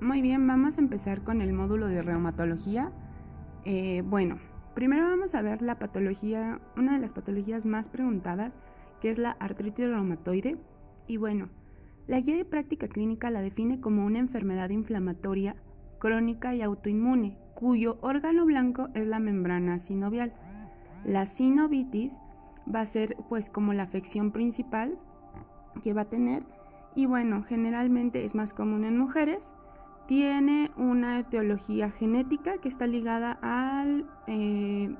Muy bien, vamos a empezar con el módulo de reumatología. Eh, bueno, primero vamos a ver la patología, una de las patologías más preguntadas, que es la artritis reumatoide. Y bueno, la guía de práctica clínica la define como una enfermedad inflamatoria crónica y autoinmune, cuyo órgano blanco es la membrana sinovial. La sinovitis va a ser pues como la afección principal que va a tener y bueno, generalmente es más común en mujeres. Tiene una etiología genética que está ligada al, eh,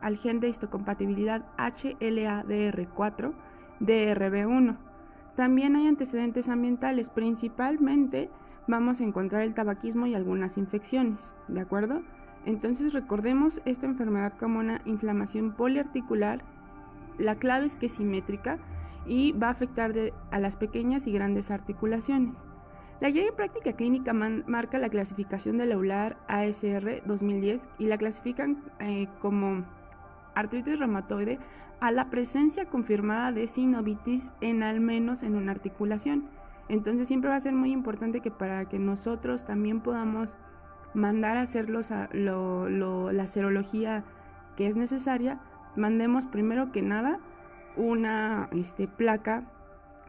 al gen de histocompatibilidad HLA-DR4 DRB1. También hay antecedentes ambientales, principalmente vamos a encontrar el tabaquismo y algunas infecciones, ¿de acuerdo? Entonces recordemos esta enfermedad como una inflamación poliarticular. La clave es que es simétrica y va a afectar a las pequeñas y grandes articulaciones. La guía de práctica clínica marca la clasificación del EULAR ASR 2010 y la clasifican eh, como artritis reumatoide a la presencia confirmada de sinovitis en al menos en una articulación. Entonces siempre va a ser muy importante que para que nosotros también podamos mandar a hacer la serología que es necesaria, mandemos primero que nada una este, placa,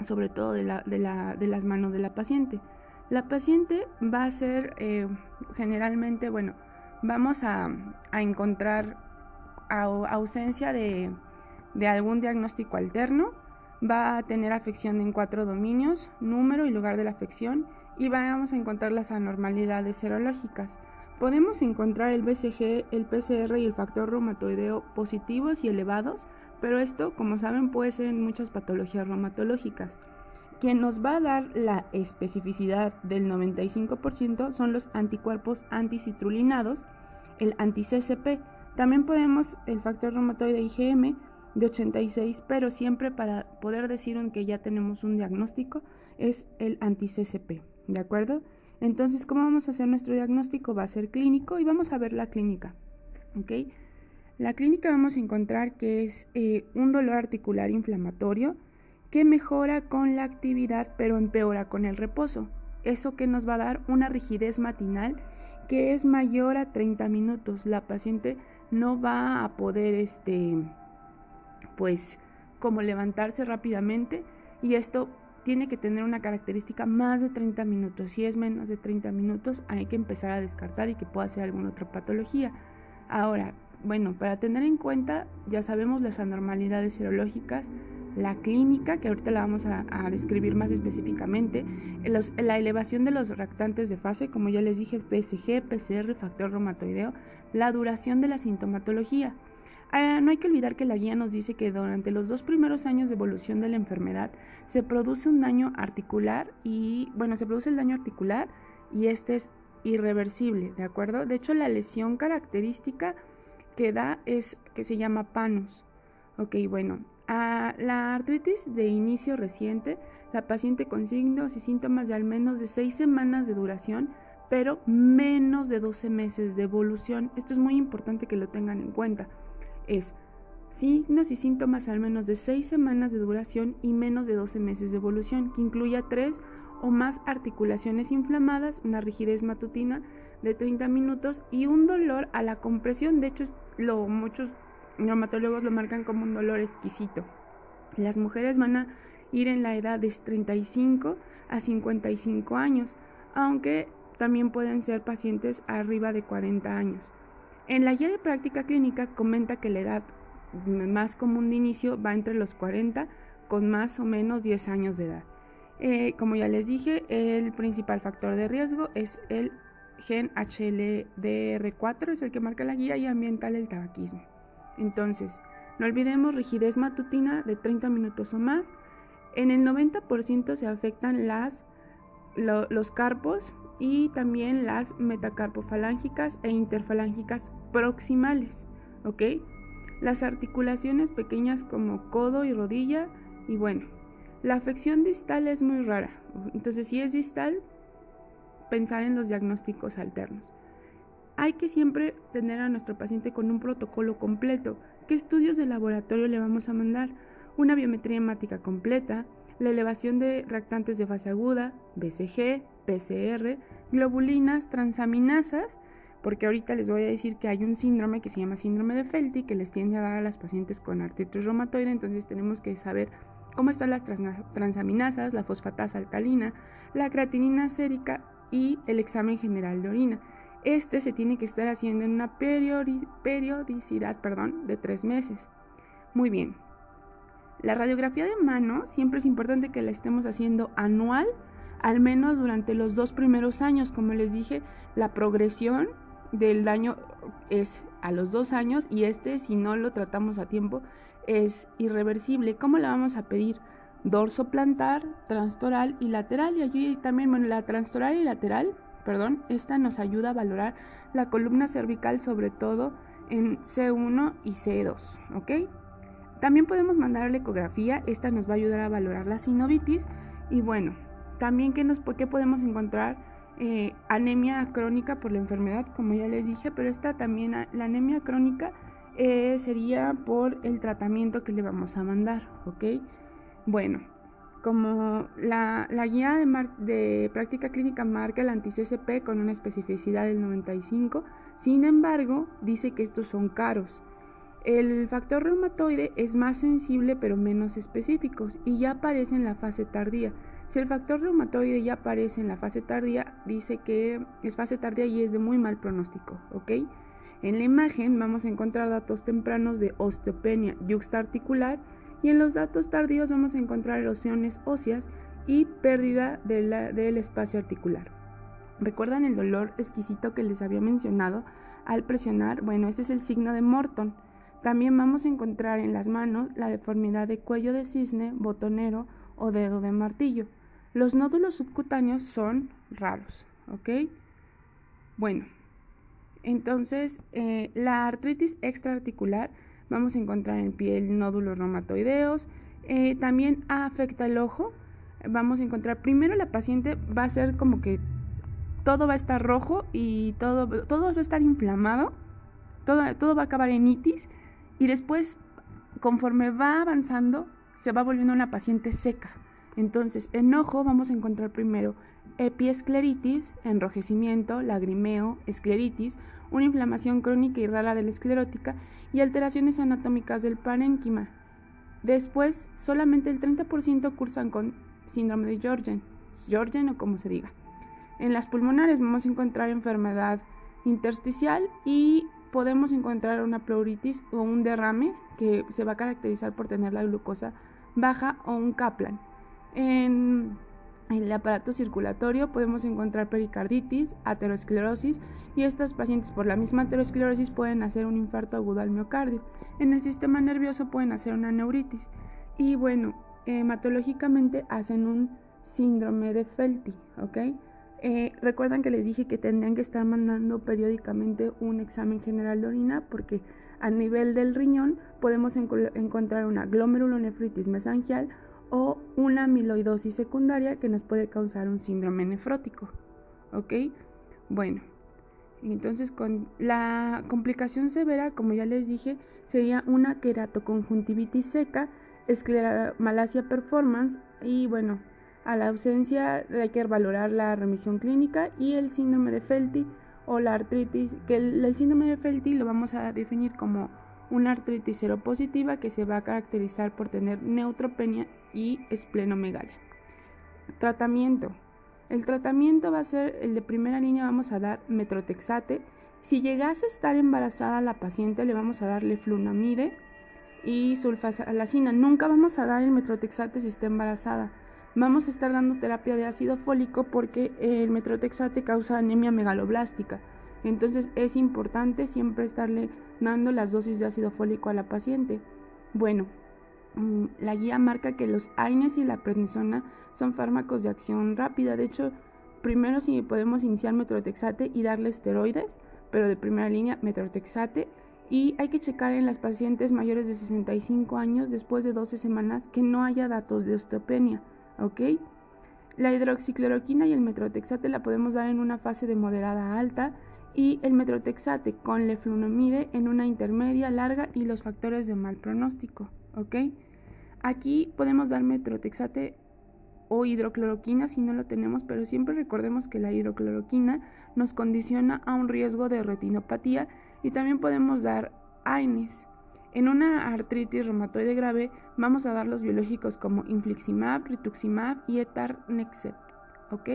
sobre todo de, las manos de la paciente. La paciente va a ser eh, generalmente, bueno, vamos a, encontrar ausencia de, de algún diagnóstico alterno, va a tener afección en cuatro dominios, número y lugar de la afección, y vamos a encontrar las anormalidades serológicas. Podemos encontrar el BCG, el PCR y el factor reumatoideo positivos y elevados, pero esto, como saben, puede ser en muchas patologías reumatológicas. Quien nos va a dar la especificidad del 95% son los anticuerpos anticitrulinados, el anti-CCP. También podemos el factor reumatoide IgM de 86, pero siempre para poder decir que ya tenemos un diagnóstico es el anti-CCP, ¿de acuerdo? Entonces, ¿cómo vamos a hacer nuestro diagnóstico? Va a ser clínico y vamos a ver la clínica, ¿ok? La clínica vamos a encontrar que es eh, un dolor articular inflamatorio que mejora con la actividad pero empeora con el reposo. Eso que nos va a dar una rigidez matinal que es mayor a 30 minutos. La paciente no va a poder, este, pues, como levantarse rápidamente y esto tiene que tener una característica más de 30 minutos. Si es menos de 30 minutos, hay que empezar a descartar y que pueda ser alguna otra patología. Ahora, bueno, para tener en cuenta, ya sabemos las anormalidades serológicas, la clínica, que ahorita la vamos a, describir más específicamente, la elevación de los reactantes de fase, como ya les dije, PSG, PCR, factor reumatoideo, la duración de la sintomatología. Ah, no hay que olvidar que la guía nos dice que durante los dos primeros años de evolución de la enfermedad se produce un daño articular y, bueno, se produce el daño articular y este es irreversible, ¿de acuerdo? De hecho, la lesión característica que da es que se llama panus. Ok, bueno, a la artritis de inicio reciente, la paciente con signos y síntomas de al menos de 6 semanas de duración, pero menos de 12 meses de evolución. Esto es muy importante que lo tengan en cuenta. Es signos y síntomas al menos de 6 semanas de duración y menos de 12 meses de evolución, que incluya 3 o más articulaciones inflamadas, una rigidez matutina de 30 minutos y un dolor a la compresión. De hecho, lo, muchos reumatólogos lo marcan como un dolor exquisito. Las mujeres van a ir en la edad de 35 a 55 años, aunque también pueden ser pacientes arriba de 40 años. En la guía de práctica clínica comenta que la edad más común de inicio va entre los 40 con más o menos 10 años de edad. Eh, como ya les dije, el principal factor de riesgo es el gen HLDR4, es el que marca la guía y ambiental el tabaquismo. Entonces, no olvidemos rigidez matutina de 30 minutos o más. En el 90% se afectan los carpos y también las metacarpofalángicas e interfalángicas proximales. ¿Ok? Las articulaciones pequeñas como codo y rodilla. Y bueno, la afección distal es muy rara. Entonces, si es distal, pensar en los diagnósticos alternos. Hay que siempre tener a nuestro paciente con un protocolo completo. ¿Qué estudios de laboratorio le vamos a mandar? Una biometría hemática completa, la elevación de reactantes de fase aguda, BCG, PCR, globulinas transaminasas, porque ahorita les voy a decir que hay un síndrome que se llama síndrome de Felty que les tiende a dar a las pacientes con artritis reumatoide, entonces tenemos que saber cómo están las transaminasas, la fosfatasa alcalina, la creatinina sérica y el examen general de orina. Este se tiene que estar haciendo en una periodicidad perdón, de tres meses. Muy bien. La radiografía de mano siempre es importante que la estemos haciendo anual, al menos durante los dos primeros años. Como les dije, la progresión del daño es a los dos años y este, si no lo tratamos a tiempo, es irreversible. ¿Cómo la vamos a pedir? Dorso plantar, transtoral y lateral. Y allí también, bueno, la transtoral y lateral, perdón, esta nos ayuda a valorar la columna cervical, sobre todo en C1 y C2, ¿ok? También podemos mandar la ecografía, esta nos va a ayudar a valorar la sinovitis y bueno, también que nos, ¿qué podemos encontrar? Eh, anemia crónica por la enfermedad, como ya les dije, pero esta también, la anemia crónica eh, sería por el tratamiento que le vamos a mandar, ¿ok? Bueno, como la, guía de, práctica clínica marca el anti-CCP con una especificidad del 95, sin embargo, dice que estos son caros. El factor reumatoide es más sensible pero menos específico y ya aparece en la fase tardía. Si el factor reumatoide ya aparece en la fase tardía, dice que es fase tardía y es de muy mal pronóstico, ¿ok? En la imagen vamos a encontrar datos tempranos de osteopenia yuxtaarticular y en los datos tardíos vamos a encontrar erosiones óseas y pérdida del espacio articular. ¿Recuerdan el dolor exquisito que les había mencionado al presionar? Bueno, este es el signo de Morton. También vamos a encontrar en las manos la deformidad de cuello de cisne, botonero o dedo de martillo. Los nódulos subcutáneos son raros, ¿ok? Bueno, entonces, eh, la artritis extraarticular vamos a encontrar en piel nódulos reumatoideos. Eh, también afecta el ojo. Vamos a encontrar, primero la paciente va a ser como que todo va a estar rojo y todo, todo va a estar inflamado. Todo, todo va a acabar en itis. Y después, conforme va avanzando, se va volviendo una paciente seca. Entonces, en ojo vamos a encontrar primero epiescleritis, enrojecimiento, lagrimeo, escleritis, una inflamación crónica y rara de la esclerótica y alteraciones anatómicas del parénquima. Después, solamente el 30% cursan con síndrome de Jorgen, Jorgen o como se diga. En las pulmonares vamos a encontrar enfermedad intersticial y podemos encontrar una pleuritis o un derrame que se va a caracterizar por tener la glucosa baja o un Kaplan. En en el aparato circulatorio podemos encontrar pericarditis, aterosclerosis y estos pacientes por la misma aterosclerosis pueden hacer un infarto agudo al miocardio. En el sistema nervioso pueden hacer una neuritis y bueno, hematológicamente hacen un síndrome de Felty, ¿ok? Eh, recuerdan que les dije que tendrían que estar mandando periódicamente un examen general de orina porque a nivel del riñón podemos encontrar una glomerulonefritis mesangial o una amiloidosis secundaria que nos puede causar un síndrome nefrótico. ¿Ok? Bueno, entonces con la complicación severa, como ya les dije, sería una queratoconjuntivitis seca, escleromalacia performance y bueno, a la ausencia hay que valorar la remisión clínica y el síndrome de Felty o la artritis, que el, síndrome de Felty lo vamos a definir como una artritis seropositiva que se va a caracterizar por tener neutropenia y esplenomegalia. Tratamiento. El tratamiento va a ser el de primera línea, vamos a dar metrotexate. Si llegase a estar embarazada la paciente, le vamos a darle flunamide y sulfasalacina. Nunca vamos a dar el metrotexate si está embarazada. Vamos a estar dando terapia de ácido fólico porque el metrotexate causa anemia megaloblástica. Entonces es importante siempre estarle dando las dosis de ácido fólico a la paciente. Bueno, mm, la guía marca que los AINES y la prednisona son fármacos de acción rápida. De hecho, primero si podemos iniciar metrotexate y darle esteroides, pero de primera línea metrotexate. Y hay que checar en las pacientes mayores de 65 años después de 12 semanas que no haya datos de osteopenia, ¿ok? La hidroxicloroquina y el metrotexate la podemos dar en una fase de moderada a alta y el metrotexate con leflunomide en una intermedia larga y los factores de mal pronóstico, ¿ok? Aquí podemos dar metrotexate o hidrocloroquina si no lo tenemos, pero siempre recordemos que la hidrocloroquina nos condiciona a un riesgo de retinopatía y también podemos dar AINES. En una artritis reumatoide grave vamos a dar los biológicos como infliximab, rituximab y etarnexep, ¿ok?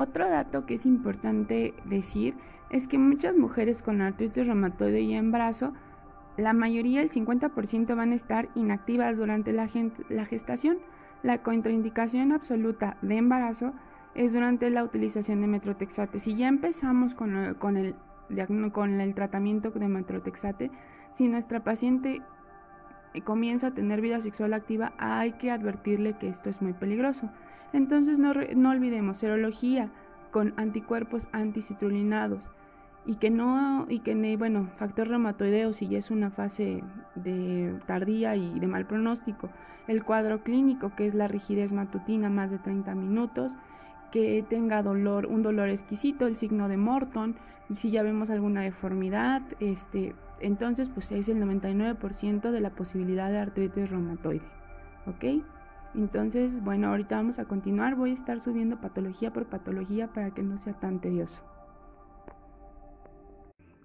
Otro dato que es importante decir es que muchas mujeres con artritis reumatoide y embarazo la mayoría, el 50%, van a estar inactivas durante la, gestación. La contraindicación absoluta de embarazo es durante la utilización de metrotexate. Si ya empezamos con, el, con el tratamiento de metrotexate, si nuestra paciente comienza a tener vida sexual activa, hay que advertirle que esto es muy peligroso. Entonces no, no olvidemos, serología con anticuerpos anticitrulinados, y que no y que bueno factor reumatoideo si ya es una fase de tardía y de mal pronóstico el cuadro clínico que es la rigidez matutina más de 30 minutos que tenga dolor un dolor exquisito el signo de Morton y si ya vemos alguna deformidad este entonces pues es el 99% de la posibilidad de artritis reumatoide ¿ok? entonces bueno ahorita vamos a continuar voy a estar subiendo patología por patología para que no sea tan tedioso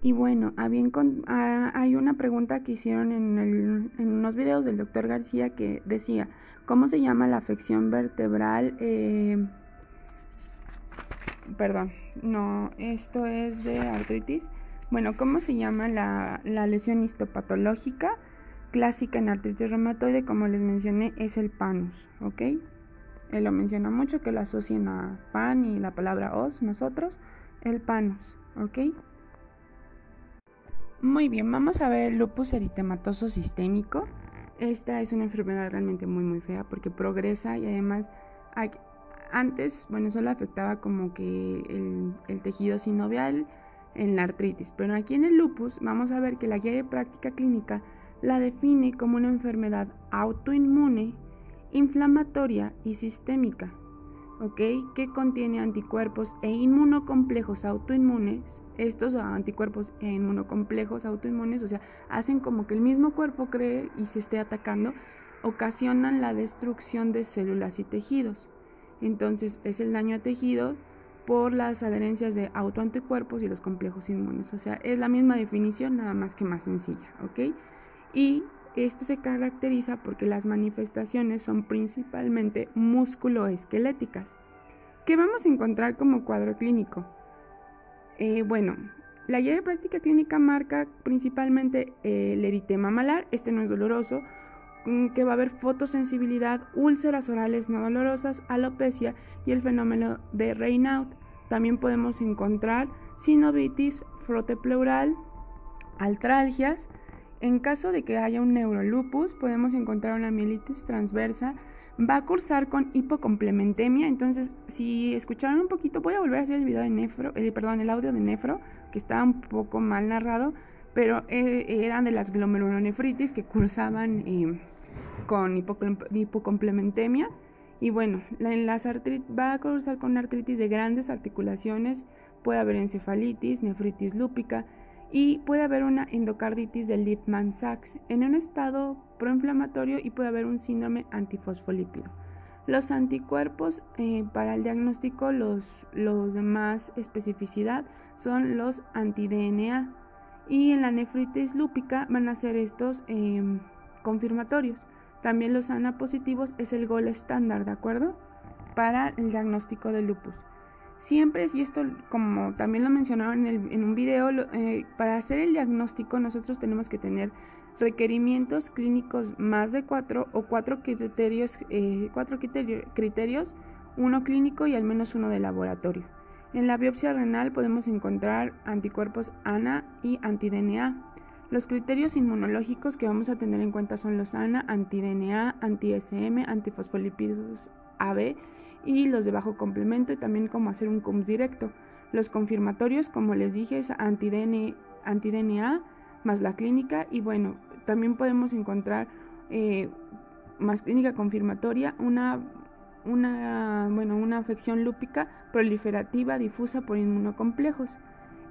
y bueno, ah, hay una pregunta que hicieron en, unos videos del doctor García que decía, ¿cómo se llama la afección vertebral? Eh, perdón, no, esto es de artritis. Bueno, ¿cómo se llama la, lesión histopatológica clásica en artritis reumatoide? Como les mencioné, es el panus, ¿ok? Él lo menciona mucho, que lo asocien a pan y la palabra os, nosotros, el panus, ¿ok? Muy bien, vamos a ver el lupus eritematoso sistémico. Esta es una enfermedad realmente muy muy fea porque progresa y además antes, bueno, solo afectaba como que el, tejido sinovial en la artritis, pero aquí en el lupus vamos a ver que la guía de práctica clínica la define como una enfermedad autoinmune, inflamatoria y sistémica. Que contiene anticuerpos e inmunocomplejos autoinmunes. Estos anticuerpos e inmunocomplejos autoinmunes, o sea, hacen como que el mismo cuerpo cree y se esté atacando, ocasionan la destrucción de células y tejidos. Entonces, es el daño a tejidos por las adherencias de autoanticuerpos y los complejos inmunes. O sea, es la misma definición, nada más que más sencilla, ¿ok? Y esto se caracteriza porque las manifestaciones son principalmente musculoesqueléticas. ¿Qué vamos a encontrar como cuadro clínico? Eh, bueno, la guía de práctica clínica marca principalmente el eritema malar, este no es doloroso, que va a haber fotosensibilidad, úlceras orales no dolorosas, alopecia y el fenómeno de Raynaud. También podemos encontrar sinovitis, frote pleural, altralgias, en caso de que haya un neurolupus, podemos encontrar una mielitis transversa. Va a cursar con hipocomplementemia. Entonces, si escucharon un poquito, voy a volver a hacer el video de nefro, eh, perdón, el audio de nefro, que está un poco mal narrado, pero eh, eran de las glomerulonefritis que cursaban eh, con hipocomplementemia. Y bueno, en las va a cursar con artritis de grandes articulaciones, puede haber encefalitis, nefritis lúpica, y puede haber una endocarditis de Lippmann-Sachs en un estado proinflamatorio y puede haber un síndrome antifosfolípido. Los anticuerpos eh, para el diagnóstico, los, los de más especificidad, son los anti-DNA y en la nefritis lúpica van a ser estos em, confirmatorios. También los ANA positivos es el gol estándar, ¿de acuerdo? Para el diagnóstico de lupus. Siempre, y esto como también lo mencionaron en, un video, eh, para hacer el diagnóstico nosotros tenemos que tener requerimientos clínicos más de cuatro o cuatro criterios, eh, cuatro criterios, uno clínico y al menos uno de laboratorio. En la biopsia renal podemos encontrar anticuerpos ANA y anti-DNA. Los criterios inmunológicos que vamos a tener en cuenta son los ANA, anti-DNA, anti-SM, antifosfolípidos AB y los de bajo complemento y también cómo hacer un CUMS directo. Los confirmatorios, como les dije, es anti-DNA más la clínica y bueno, también podemos encontrar eh, más clínica confirmatoria una, una, bueno, una afección lúpica proliferativa difusa por inmunocomplejos.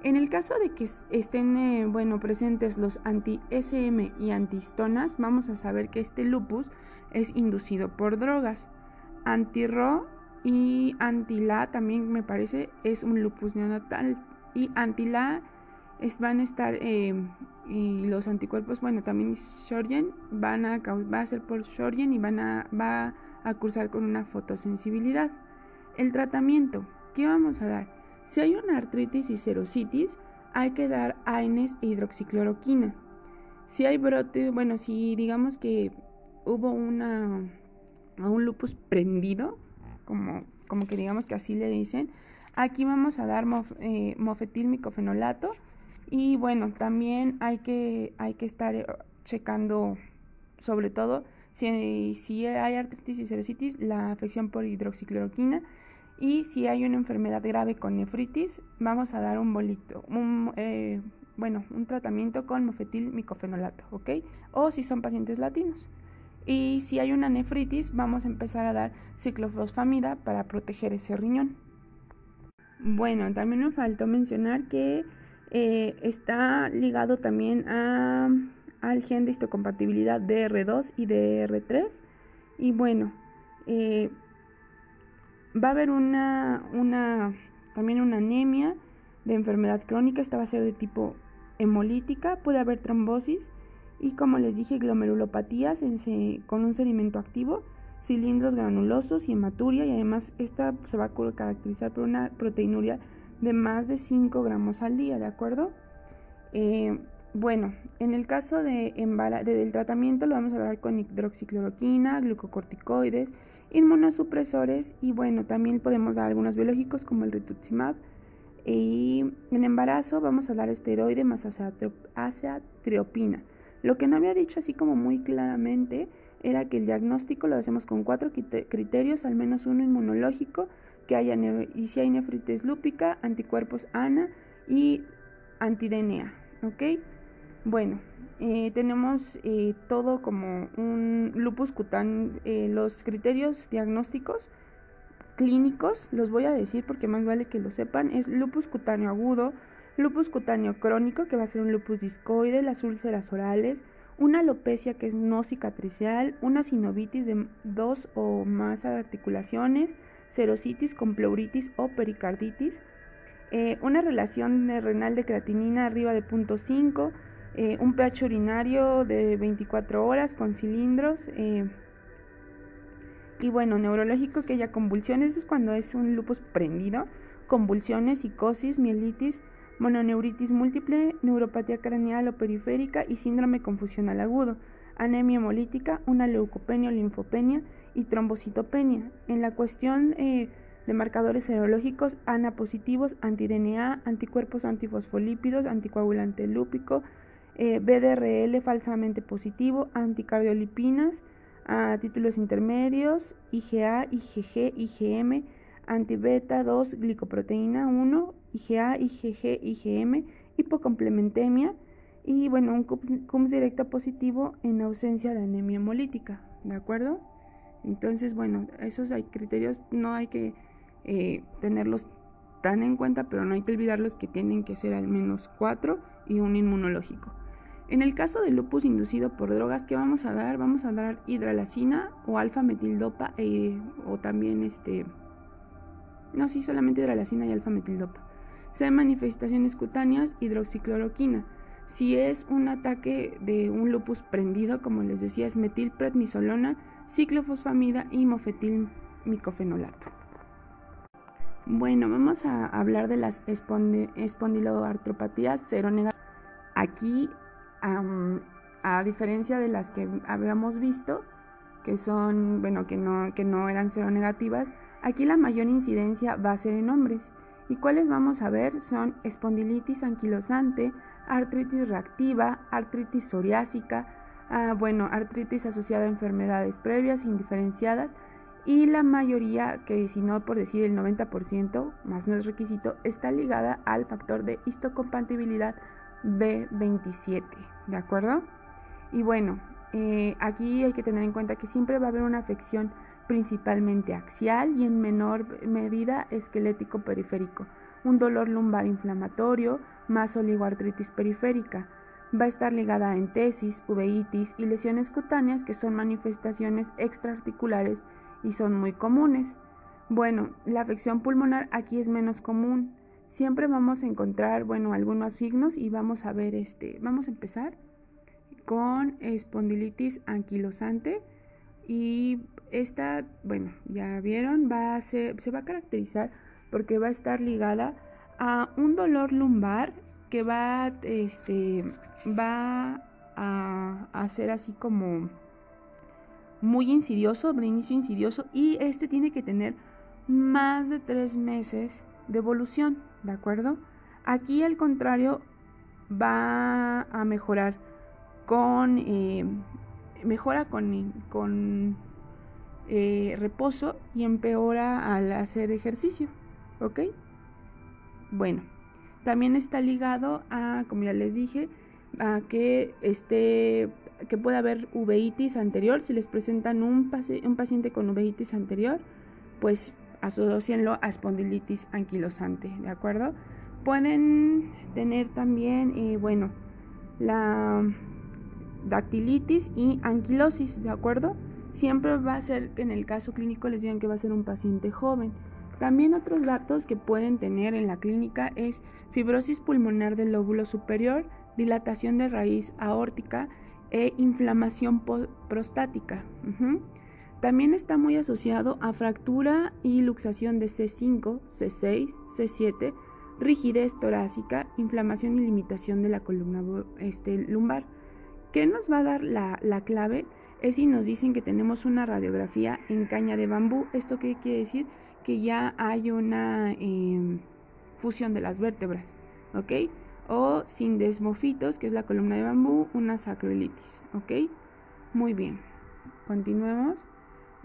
En el caso de que estén eh, bueno, presentes los anti-SM y antistonas, vamos a saber que este lupus es inducido por drogas. Anti-RO y anti-LA también me parece es un lupus neonatal. Y anti-LA van a estar eh, y los anticuerpos, bueno, también Shorgen van a va a ser por Shorgen y van a va a cursar con una fotosensibilidad. El tratamiento, ¿qué vamos a dar? Si hay una artritis y serositis, hay que dar AINES e hidroxicloroquina. Si hay brote, bueno, si digamos que hubo una un lupus prendido, como, como que digamos que así le dicen, aquí vamos a dar mof, eh, mofetilmicofenolato y bueno, también hay que, hay que estar eh, checando sobre todo si, si hay artritis y serositis, la afección por hidroxicloroquina y si hay una enfermedad grave con nefritis, vamos a dar un bolito, un, eh, bueno, un tratamiento con mofetil micofenolato, ¿ok? O si son pacientes latinos. Y si hay una nefritis, vamos a empezar a dar ciclofosfamida para proteger ese riñón. Bueno, también me faltó mencionar que eh, está ligado también al gen de histocompatibilidad DR2 y DR3. Y bueno, eh, Va a haber una, una, también una anemia de enfermedad crónica, esta va a ser de tipo hemolítica, puede haber trombosis y como les dije, glomerulopatías con un sedimento activo, cilindros granulosos y hematuria y además esta se va a caracterizar por una proteinuria de más de 5 gramos al día, ¿de acuerdo? Eh, bueno, en el caso de, del tratamiento lo vamos a hablar con hidroxicloroquina, glucocorticoides, inmunosupresores y bueno, también podemos dar algunos biológicos como el rituximab. Y en embarazo vamos a dar esteroide más azatriopina. Lo que no había dicho así como muy claramente era que el diagnóstico lo hacemos con cuatro criterios, al menos uno inmunológico, que haya y si hay nefritis lúpica, anticuerpos ANA y anti-DNA, ¿ok? Bueno, eh, tenemos eh, todo como un lupus cutáneo, eh, los criterios diagnósticos clínicos, los voy a decir porque más vale que lo sepan, es lupus cutáneo agudo, lupus cutáneo crónico, que va a ser un lupus discoide, las úlceras orales, una alopecia que es no cicatricial, una sinovitis de dos o más articulaciones, serositis con pleuritis o pericarditis, una relación renal de creatinina arriba de 0.5, eh, un pH urinario de 24 horas con cilindros. Eh, y bueno, neurológico que haya convulsiones, es cuando es un lupus prendido, convulsiones, psicosis, mielitis, mononeuritis múltiple, neuropatía craneal o periférica y síndrome confusional agudo, anemia hemolítica, una leucopenia o linfopenia y trombocitopenia. En la cuestión eh, de marcadores serológicos, ANA positivos, anti-DNA, anticuerpos antifosfolípidos, anticoagulante lúpico, eh, BDRL falsamente positivo, anticardiolipinas a títulos intermedios, IgA, IgG, IgM, antibeta 2, glicoproteína 1, IgA, IgG, IgM, hipocomplementemia y bueno, un CUMS directo positivo en ausencia de anemia hemolítica, ¿de acuerdo? Entonces, bueno, esos hay criterios, no hay que eh, tenerlos tan en cuenta, pero no hay que olvidarlos que tienen que ser al menos cuatro y un inmunológico. En el caso de lupus inducido por drogas, ¿qué vamos a dar? Vamos a dar hidralacina o alfa metildopa e, o también este no, sí, solamente hidralacina y alfa metildopa. Si manifestaciones cutáneas, hidroxicloroquina. Si es un ataque de un lupus prendido, como les decía, es metilprednisolona, ciclofosfamida y mofetilmicofenolato. Bueno, vamos a hablar de las espondiloartropatías seronegativas. Aquí a diferencia de las que habíamos visto, que son, bueno, que no, que no eran negativas aquí la mayor incidencia va a ser en hombres. ¿Y cuáles vamos a ver? Son espondilitis anquilosante, artritis reactiva, artritis psoriásica, ah, bueno, artritis asociada a enfermedades previas indiferenciadas y la mayoría, que si no por decir el 90%, más no es requisito, está ligada al factor de histocompatibilidad B27, ¿de acuerdo? Y bueno, eh, aquí hay que tener en cuenta que siempre va a haber una afección principalmente axial y en menor medida esquelético periférico. un dolor lumbar inflamatorio más oligoartritis periférica. Va a estar ligada a entesis, uveitis y lesiones cutáneas que son manifestaciones extraarticulares y son muy comunes. Bueno, la afección pulmonar aquí es menos común. Siempre vamos a encontrar, bueno, algunos signos y vamos a ver este, vamos a empezar con espondilitis anquilosante y esta, bueno, ya vieron, va a ser, se va a caracterizar porque va a estar ligada a un dolor lumbar que va, este, va a, a ser así como muy insidioso, de inicio insidioso, y este tiene que tener más de tres meses de evolución, ¿de acuerdo? Aquí al contrario va a mejorar con eh, mejora con, con eh, reposo y empeora al hacer ejercicio, ¿ok? Bueno, también está ligado a, como ya les dije, a que esté que pueda haber uveitis anterior. Si les presentan un, un paciente con uveitis anterior, pues asocienlo a espondilitis anquilosante, ¿de acuerdo? Pueden tener también, eh, bueno, la dactilitis y anquilosis, ¿de acuerdo? Siempre va a ser, en el caso clínico les digan que va a ser un paciente joven. También otros datos que pueden tener en la clínica es fibrosis pulmonar del lóbulo superior, dilatación de raíz aórtica e inflamación prostática. También está muy asociado a fractura y luxación de C5, C6, C7, rigidez torácica, inflamación y limitación de la columna este, lumbar. ¿Qué nos va a dar la, clave? Es si nos dicen que tenemos una radiografía en caña de bambú. ¿Esto qué quiere decir? Que ya hay una em, fusión de las vértebras, ¿ok? O sin desmofitos, que es la columna de bambú, una sacroilitis, ¿ok? Muy bien. Continuemos.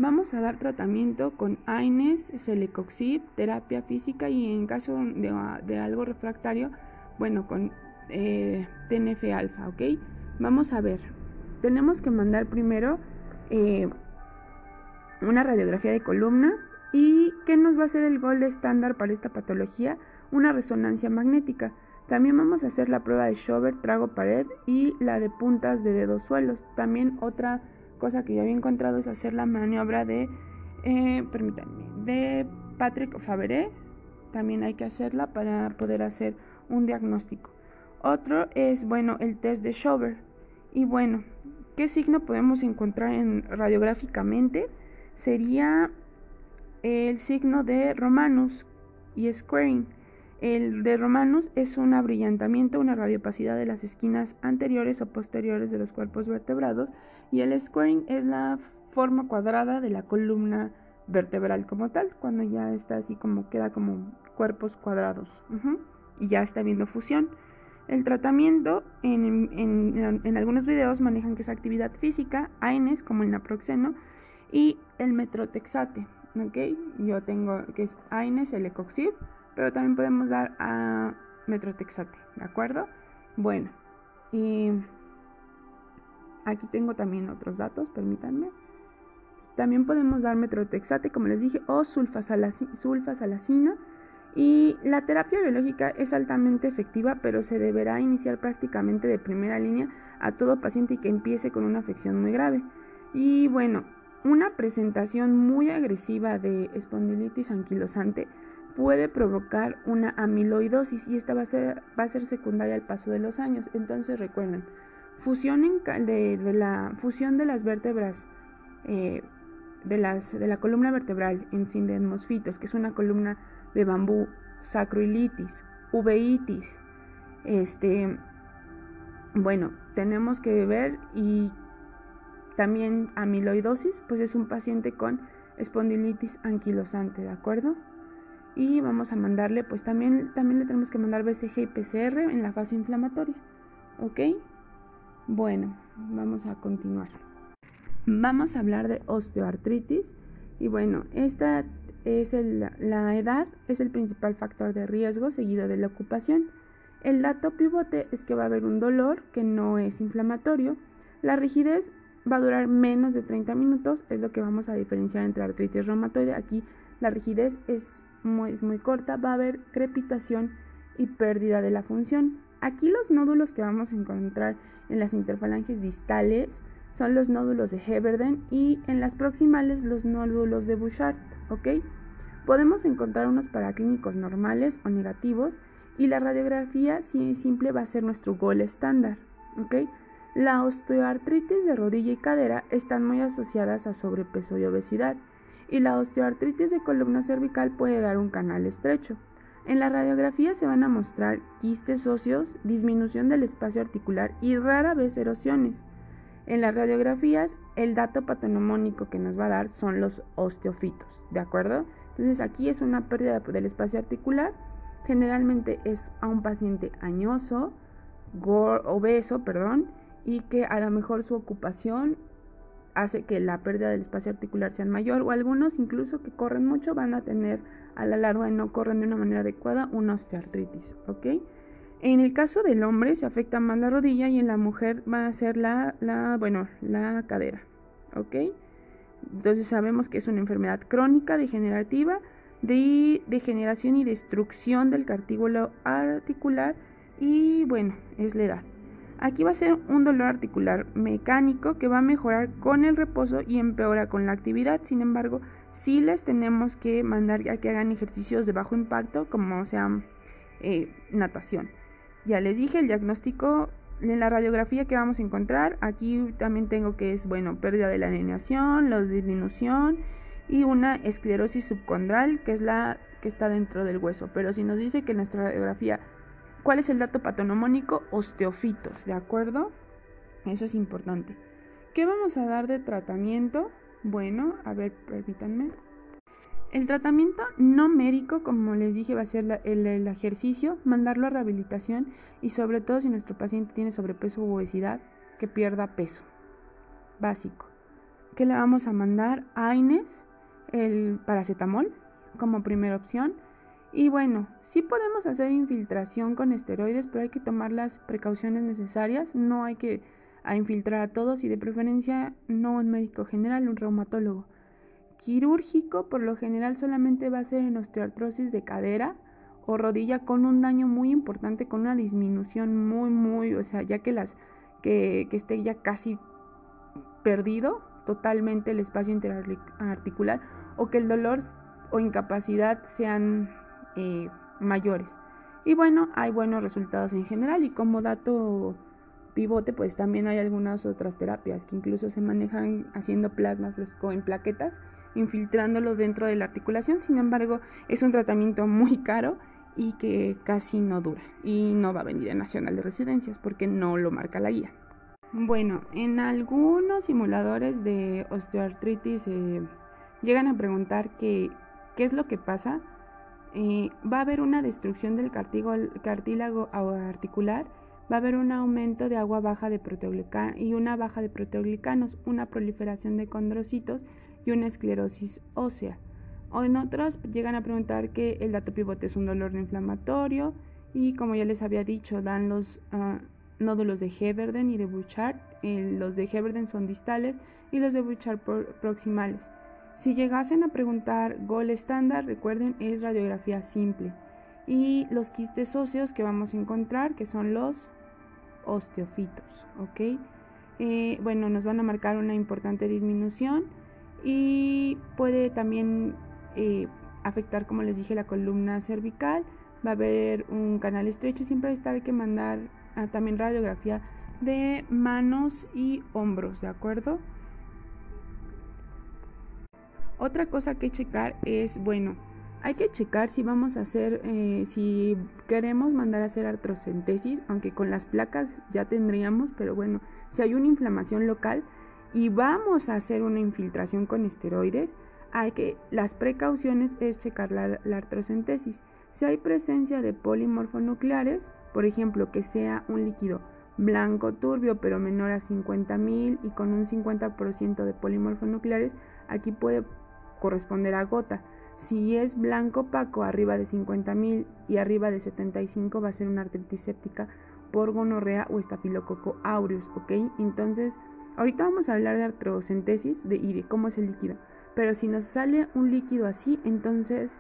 Vamos a dar tratamiento con AINES, Celecoxib, terapia física y en caso de, algo refractario, bueno, con eh, TNF-alfa, ¿ok? Vamos a ver, tenemos que mandar primero eh, una radiografía de columna y ¿qué nos va a hacer el gol estándar para esta patología? Una resonancia magnética. También vamos a hacer la prueba de Schober, trago pared y la de puntas de dedos suelos. También otra cosa que yo había encontrado es hacer la maniobra de, eh, de Patrick Faberé. También hay que hacerla para poder hacer un diagnóstico. Otro es, bueno, el test de Schober. Y bueno, ¿qué signo podemos encontrar en, radiográficamente? Sería el signo de Romanus y Squaring. El de Romanus es un abrillantamiento, una radiopacidad de las esquinas anteriores o posteriores de los cuerpos vertebrados y el squaring es la forma cuadrada de la columna vertebral como tal, cuando ya está así como queda como cuerpos cuadrados y ya está viendo fusión. El tratamiento en, algunos videos manejan que es actividad física, AINES como el naproxeno y el metrotexate. ¿ok? Yo tengo que es AINES, el ecoxib, pero también podemos dar a metrotexate, ¿de acuerdo? Bueno, y aquí tengo también otros datos, permítanme. También podemos dar metrotexate, como les dije, o sulfasalacina y la terapia biológica es altamente efectiva, pero se deberá iniciar prácticamente de primera línea a todo paciente que empiece con una afección muy grave. Y bueno, una presentación muy agresiva de espondilitis anquilosante puede provocar una amiloidosis y esta va a ser, va a ser secundaria al paso de los años. Entonces recuerden, fusión de, la fusión de las vértebras eh, de, las, de la columna vertebral en sindemosfitos, que es una columna de bambú, sacroilitis, uveitis, este, bueno, tenemos que ver y también amiloidosis, pues es un paciente con espondilitis anquilosante, ¿de acuerdo? Y vamos a mandarle, pues también, también le tenemos que mandar BCG y PCR en la fase inflamatoria, ¿ok? Bueno, vamos a continuar. Vamos a hablar de osteoartritis y bueno, esta es la edad es el principal factor de riesgo seguido de la ocupación. El dato pivote es que va a haber un dolor que no es inflamatorio. La rigidez va a durar menos de 30 minutos, es lo que vamos a diferenciar entre artritis reumatoide. Aquí la rigidez es es muy corta, va a haber crepitación y pérdida de la función. Aquí los nódulos que vamos a encontrar en las interfalanges distales son los nódulos de Heberden y en las proximales los nódulos de Bouchard, ¿ok? Podemos encontrar unos paraclínicos normales o negativos y la radiografía si es simple va a ser nuestro gol estándar, ¿ok? La osteoartritis de rodilla y cadera están muy asociadas a sobrepeso y obesidad y la osteoartritis de columna cervical puede dar un canal estrecho. En la radiografía se van a mostrar quistes óseos, disminución del espacio articular y rara vez erosiones. En las radiografías, el dato patonomónico que nos va a dar son los osteofitos, ¿de acuerdo? Entonces aquí es una pérdida del espacio articular. Generalmente es a un paciente añoso, obeso, perdón, y que a lo mejor su ocupación hace que la pérdida del espacio articular sea mayor o algunos incluso que corren mucho van a tener a la larga y no corren de una manera adecuada una osteoartritis, ¿ok? En el caso del hombre se afecta más la rodilla y en la mujer va a ser la, la bueno, la cadera, ¿ok? Entonces sabemos que es una enfermedad crónica degenerativa de degeneración y destrucción del cartílago articular y bueno, es la edad. Aquí va a ser un dolor articular mecánico que va a mejorar con el reposo y empeora con la actividad. Sin embargo, sí les tenemos que mandar a que hagan ejercicios de bajo impacto, como sea eh, natación. Ya les dije el diagnóstico en la radiografía que vamos a encontrar. Aquí también tengo que es, bueno, pérdida de la alineación, la disminución y una esclerosis subcondral, que es la que está dentro del hueso. Pero si nos dice que nuestra radiografía ¿Cuál es el dato patonomónico? Osteofitos, ¿de acuerdo? Eso es importante. ¿Qué vamos a dar de tratamiento? Bueno, a ver, permítanme. El tratamiento no médico, como les dije, va a ser el, el, ejercicio, mandarlo a rehabilitación y sobre todo si nuestro paciente tiene sobrepeso u obesidad, que pierda peso. Básico. ¿Qué le vamos a mandar? AINES, el paracetamol como primera opción y bueno, sí podemos hacer infiltración con esteroides, pero hay que tomar las precauciones necesarias. No hay que infiltrar a todos y de preferencia no un médico general, un reumatólogo. Quirúrgico, por lo general, solamente va a ser en osteoartrosis de cadera o rodilla con un daño muy importante, con una disminución muy, muy, o sea, ya que las que, esté ya casi perdido totalmente el espacio interarticular o que el dolor o incapacidad sean eh, mayores. Y bueno, hay buenos resultados en general y como dato pivote, pues también hay algunas otras terapias que incluso se manejan haciendo plasma fresco en plaquetas, infiltrándolo dentro de la articulación. Sin embargo, es un tratamiento muy caro y que casi no dura y no va a venir en Nacional de Residencias porque no lo marca la guía. Bueno, en algunos simuladores de osteoartritis eh, llegan a preguntar qué es lo que pasa va a haber una destrucción del cartílago articular, va a haber un aumento de agua baja de proteoglicanos y una baja de proteoglicanos, una proliferación de condrocitos y una esclerosis ósea. O en otros llegan a preguntar que el dato pivote es un dolor inflamatorio y como ya les había dicho, dan los ah, nódulos de Heberden y de Bouchard. Eh, los de Heberden son distales y los de Bouchard proximales. Si llegasen a preguntar gol estándar, recuerden, es radiografía simple. Y los quistes óseos que vamos a encontrar, que son los osteofitos, ¿ok? Eh, bueno, nos van a marcar una importante disminución y puede también eh, afectar, como les dije, la columna cervical. Va a haber un canal estrecho y siempre va a estar que mandar también radiografía de manos y hombros, ¿de acuerdo? Otra cosa que checar es, bueno, hay que checar si vamos a hacer, eh, si queremos mandar a hacer artrocentesis, aunque con las placas ya tendríamos, pero bueno, si hay una inflamación local y vamos a hacer una infiltración con esteroides, hay que, las precauciones es checar la, la artrocentesis. Si hay presencia de polimorfonucleares, por ejemplo, que sea un líquido blanco turbio pero menor a 50.000 y con un 50% de polimorfonucleares, aquí puede corresponder a gota. Si es blanco opaco arriba de 50.000 y arriba de 75 va a ser una artritis séptica por gonorrea o estafilococo aureus, ¿ok? Entonces, ahorita vamos a hablar de artrocentesis de, y de cómo es el líquido. Pero si nos sale un líquido así, entonces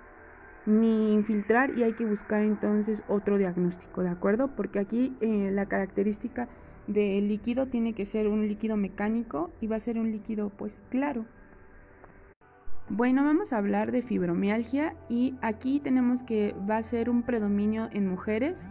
ni infiltrar y hay que buscar entonces otro diagnóstico, ¿de acuerdo? Porque aquí eh, la característica del líquido tiene que ser un líquido mecánico y va a ser un líquido pues claro. Bueno, vamos a hablar de fibromialgia y aquí tenemos que va a ser un predominio en mujeres.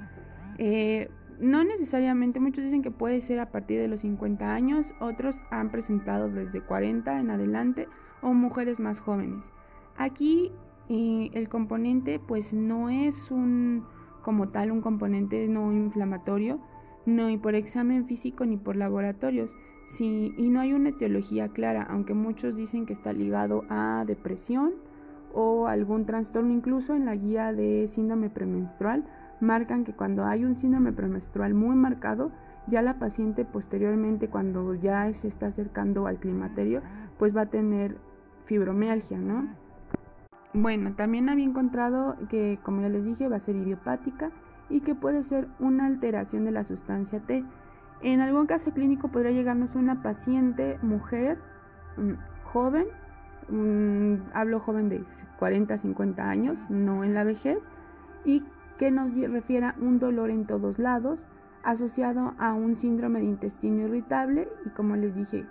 Eh, no necesariamente, muchos dicen que puede ser a partir de los 50 años, otros han presentado desde 40 en adelante o mujeres más jóvenes. Aquí eh, el componente pues no es un como tal un componente no inflamatorio, no y por examen físico ni por laboratorios, sí, y no hay una etiología clara, aunque muchos dicen que está ligado a depresión o algún trastorno, incluso en la guía de síndrome premenstrual marcan que cuando hay un síndrome premenstrual muy marcado, ya la paciente posteriormente cuando ya se está acercando al climaterio, pues va a tener fibromialgia, ¿no? Bueno, también había encontrado que, como ya les dije, va a ser idiopática y que puede ser una alteración de la sustancia T. En algún caso clínico podría llegarnos una paciente mujer mm, joven, mm, hablo joven de 40, 50 años, no en la vejez, y que nos refiera un dolor en todos lados asociado a un síndrome de intestino irritable y como les dije,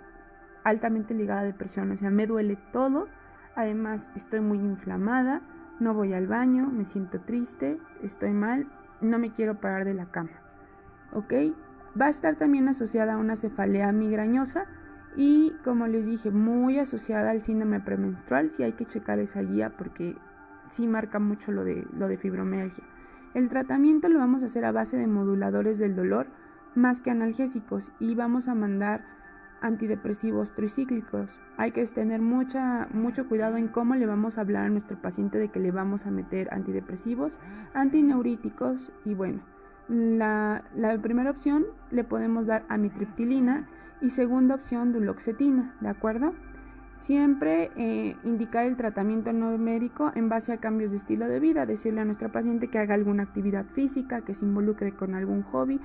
altamente ligada a depresión, o sea, me duele todo, además estoy muy inflamada, no voy al baño, me siento triste, estoy mal, no me quiero parar de la cama. ¿Ok? Va a estar también asociada a una cefalea migrañosa y como les dije, muy asociada al síndrome premenstrual, si hay que checar esa guía porque sí marca mucho lo de, lo de fibromialgia. El tratamiento lo vamos a hacer a base de moduladores del dolor más que analgésicos y vamos a mandar antidepresivos tricíclicos. Hay que tener mucha, mucho cuidado en cómo le vamos a hablar a nuestro paciente de que le vamos a meter antidepresivos, antineuríticos y bueno, la, primera opción le podemos dar amitriptilina y segunda opción duloxetina, ¿de acuerdo? Siempre eh, indicar el tratamiento no médico en base a cambios de estilo de vida, decirle a nuestra paciente que haga alguna actividad física, que se involucre con algún hobby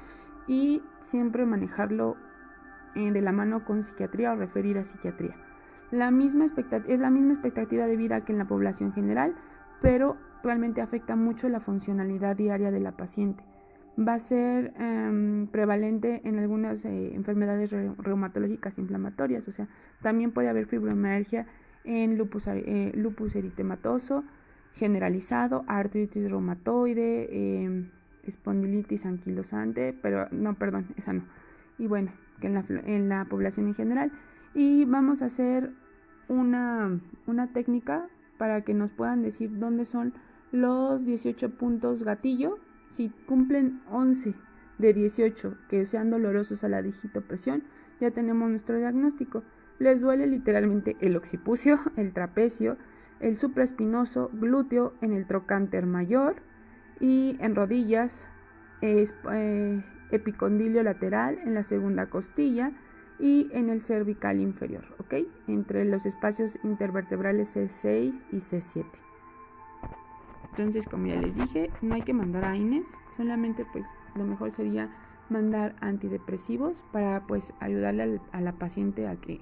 y siempre manejarlo eh, de la mano con psiquiatría o referir a psiquiatría. La misma es la misma expectativa de vida que en la población general, pero realmente afecta mucho la funcionalidad diaria de la paciente va a ser em, prevalente en algunas eh, enfermedades reumatológicas inflamatorias, o sea, también puede haber fibromialgia en lupus, eh, eritematoso generalizado, artritis reumatoide, em, espondilitis anquilosante, pero no, perdón, esa no. Y bueno, que en la, en la población en general. Y vamos a hacer una, una técnica para que nos puedan decir dónde son los 18 puntos gatillo si cumplen 11 de 18 que sean dolorosos a la digitopresión, ya tenemos nuestro diagnóstico. Les duele literalmente el occipucio, el trapecio, el supraespinoso, glúteo en el trocánter mayor y en rodillas, eh, epicondilio lateral en la segunda costilla y en el cervical inferior. Entre los espacios intervertebrales C6 y C7. Entonces, como ya les dije, no hay que mandar AINES, solamente pues lo mejor sería mandar antidepresivos para pues ayudarle a la paciente a que,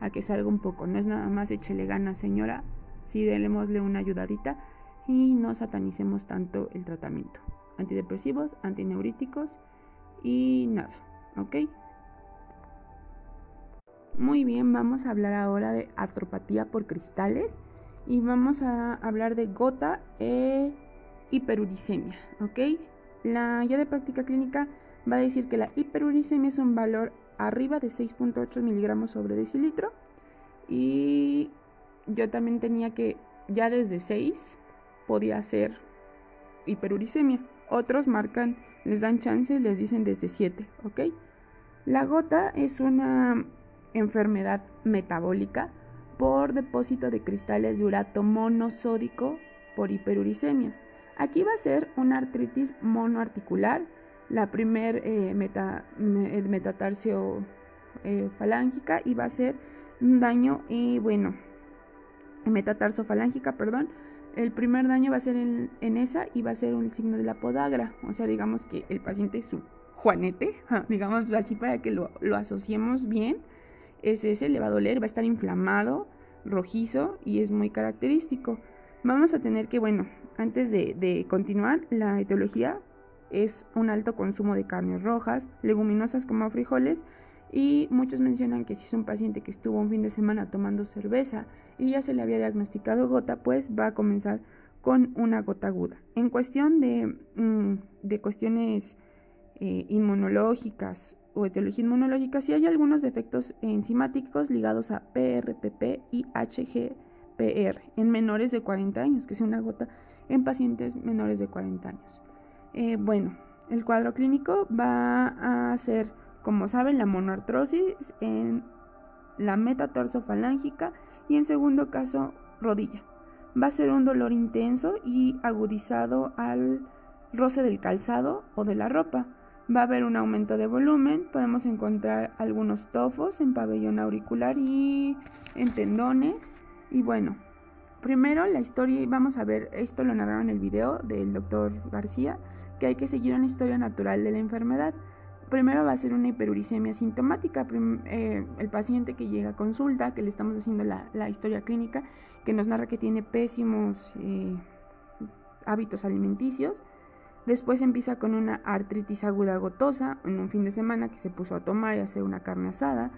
a que salga un poco. No es nada más échele ganas, señora, sí démosle una ayudadita y no satanicemos tanto el tratamiento. Antidepresivos, antineuríticos y nada, ¿ok? Muy bien, vamos a hablar ahora de artropatía por cristales y vamos a hablar de gota e hiperuricemia, ¿ok? La guía de práctica clínica va a decir que la hiperuricemia es un valor arriba de 6.8 miligramos sobre decilitro y yo también tenía que ya desde 6 podía ser hiperuricemia. Otros marcan, les dan chance y les dicen desde 7, ¿ok? La gota es una enfermedad metabólica por depósito de cristales de urato monosódico por hiperuricemia. Aquí va a ser una artritis monoarticular, la primer eh, eh, eh, falángica y va a ser un daño y bueno, metatarso falángica, perdón. El primer daño va a ser en, esa y va a ser un signo de la podagra, o sea, digamos que el paciente es un juanete, digamos así para que lo asociemos bien es ese, le va a doler, va a estar inflamado, rojizo y es muy característico. Vamos a tener que, bueno, antes de, continuar, la etiología es un alto consumo de carnes rojas, leguminosas como frijoles, y muchos mencionan que si es un paciente que estuvo un fin de semana tomando cerveza y ya se le había diagnosticado gota, pues va a comenzar con una gota aguda. En cuestión de, mm, cuestiones eh, inmunológicas o etiología inmunológica, sí hay algunos defectos enzimáticos ligados a PRPP y HGPR en menores de 40 años, que es una gota en pacientes menores de 40 años. Eh, bueno, el cuadro clínico va a ser, como saben, la monoartrosis en la metatorsofalángica y en segundo caso rodilla. Va a ser un dolor intenso y agudizado al roce del calzado o de la ropa. Va a haber un aumento de volumen, podemos encontrar algunos tofos en pabellón auricular y en tendones. Y bueno, primero la historia, y vamos a ver, esto lo narraron en el video del doctor García, que hay que seguir una historia natural de la enfermedad. Primero va a ser una hiperuricemia sintomática, eh, el paciente que llega a consulta, que le estamos haciendo la, historia clínica, que nos narra que tiene pésimos eh, hábitos alimenticios, Después empieza con una artritis aguda gotosa en un fin de semana que se puso a tomar y hacer una carne asada.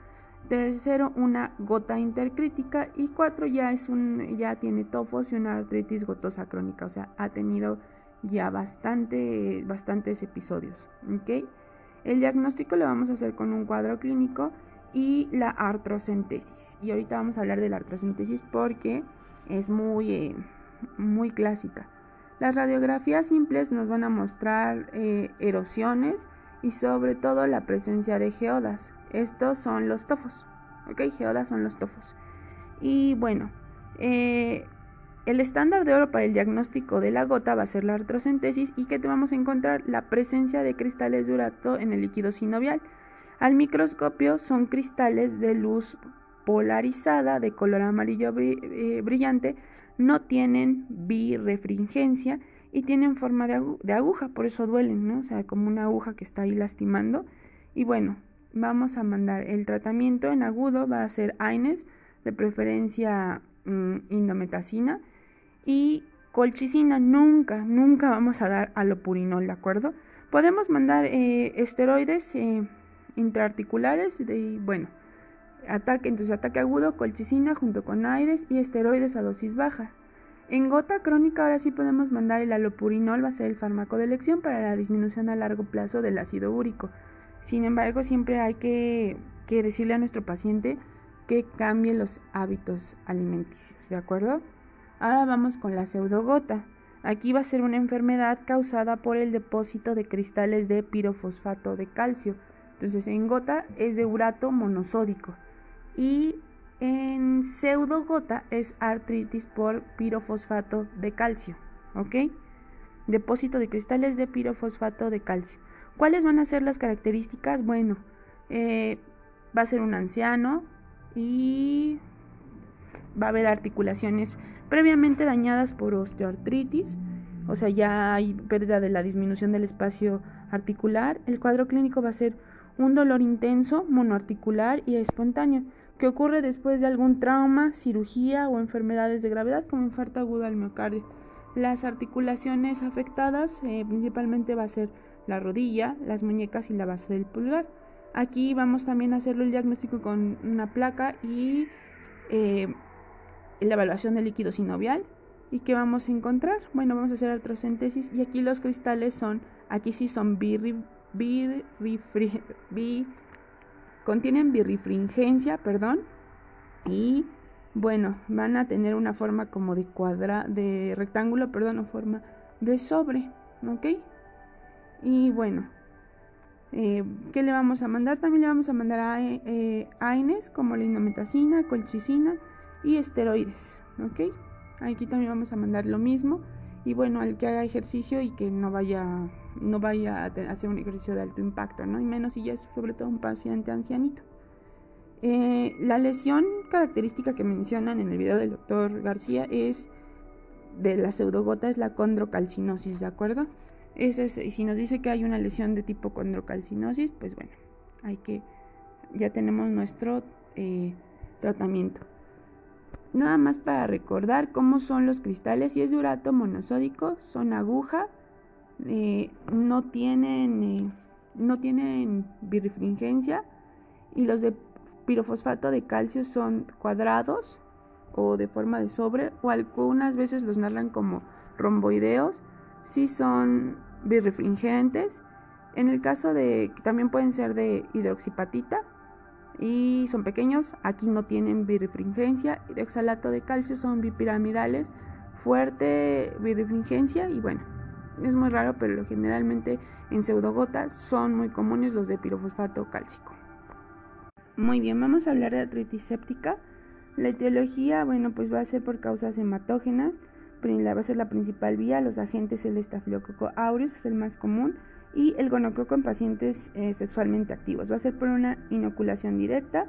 Tercero, una gota intercrítica. Y cuatro, ya, es un, ya tiene tofos y una artritis gotosa crónica. O sea, ha tenido ya bastante, bastantes episodios. El diagnóstico lo vamos a hacer con un cuadro clínico y la artrocentesis. Y ahorita vamos a hablar de la artrocentesis porque es muy, eh, muy clásica. Las radiografías simples nos van a mostrar eh, erosiones y sobre todo la presencia de geodas. Estos son los tofos. ¿Ok? Geodas son los tofos. Y bueno, eh, el estándar de oro para el diagnóstico de la gota va a ser la artrocentesis y que te vamos a encontrar la presencia de cristales de urato en el líquido sinovial. Al microscopio son cristales de luz polarizada de color amarillo eh, brillante no tienen birefringencia y tienen forma de, aguja, por eso duelen, ¿no? O sea, como una aguja que está ahí lastimando. Y bueno, vamos a mandar el tratamiento en agudo, va a ser AINES, de preferencia mm, indometacina y colchicina. Nunca, nunca vamos a dar alopurinol, ¿de acuerdo? Podemos mandar eh, esteroides eh, intraarticulares, y bueno, Ataque, entonces ataque agudo, colchicina junto con aires y esteroides a dosis baja. En gota crónica ahora sí podemos mandar el alopurinol, va a ser el fármaco de elección para la disminución a largo plazo del ácido úrico. Sin embargo, siempre hay que, que decirle a nuestro paciente que cambie los hábitos alimenticios, ¿de acuerdo? Ahora vamos con la pseudogota. Aquí va a ser una enfermedad causada por el depósito de cristales de pirofosfato de calcio. Entonces, en gota es de urato monosódico y en pseudogota es artritis por pirofosfato de calcio, ¿ok? Depósito de cristales de pirofosfato de calcio. ¿Cuáles van a ser las características? Bueno, eh, va a ser un anciano y va a haber articulaciones previamente dañadas por osteoartritis, o sea, ya hay pérdida de la disminución del espacio articular. El cuadro clínico va a ser un dolor intenso, monoarticular y espontáneo que ocurre después de algún trauma, cirugía o enfermedades de gravedad como infarto agudo al miocardio. Las articulaciones afectadas eh, principalmente va a ser la rodilla, las muñecas y la base del pulgar. Aquí vamos también a hacerlo el diagnóstico con una placa y eh, la evaluación del líquido sinovial. ¿Y qué vamos a encontrar? Bueno, vamos a hacer artrocentesis y aquí los cristales son, aquí sí son bir, bir, contienen birrifringencia, perdón, y bueno, van a tener una forma como de cuadra, de rectángulo, perdón, o forma de sobre, ¿ok? Y bueno, eh, ¿qué le vamos a mandar? También le vamos a mandar a, eh, AINES como la colchicina y esteroides, ¿ok? Aquí también vamos a mandar lo mismo. Y bueno, al que haga ejercicio y que no vaya, no vaya a hacer un ejercicio de alto impacto, ¿no? Y menos si ya es sobre todo un paciente ancianito. Eh, la lesión característica que mencionan en el video del doctor García es de la pseudogota es la condrocalcinosis, ¿de acuerdo? Ese es, y si nos dice que hay una lesión de tipo condrocalcinosis, pues bueno, hay que, ya tenemos nuestro eh, tratamiento. Nada más para recordar cómo son los cristales. Si es de urato monosódico, son aguja, eh, no tienen eh, no tienen y los de pirofosfato de calcio son cuadrados o de forma de sobre o algunas veces los narran como romboideos si son birrefringentes en el caso de también pueden ser de hidroxipatita y son pequeños. Aquí no tienen birrefringencia. Y de oxalato de calcio son bipiramidales. Fuerte birrefringencia y bueno es muy raro, pero generalmente en pseudogotas son muy comunes los de pirofosfato cálcico. Muy bien, vamos a hablar de artritis séptica. La etiología, bueno, pues va a ser por causas hematógenas, va a ser la principal vía, los agentes el estafilococo aureus es el más común y el gonococo en pacientes eh, sexualmente activos. Va a ser por una inoculación directa,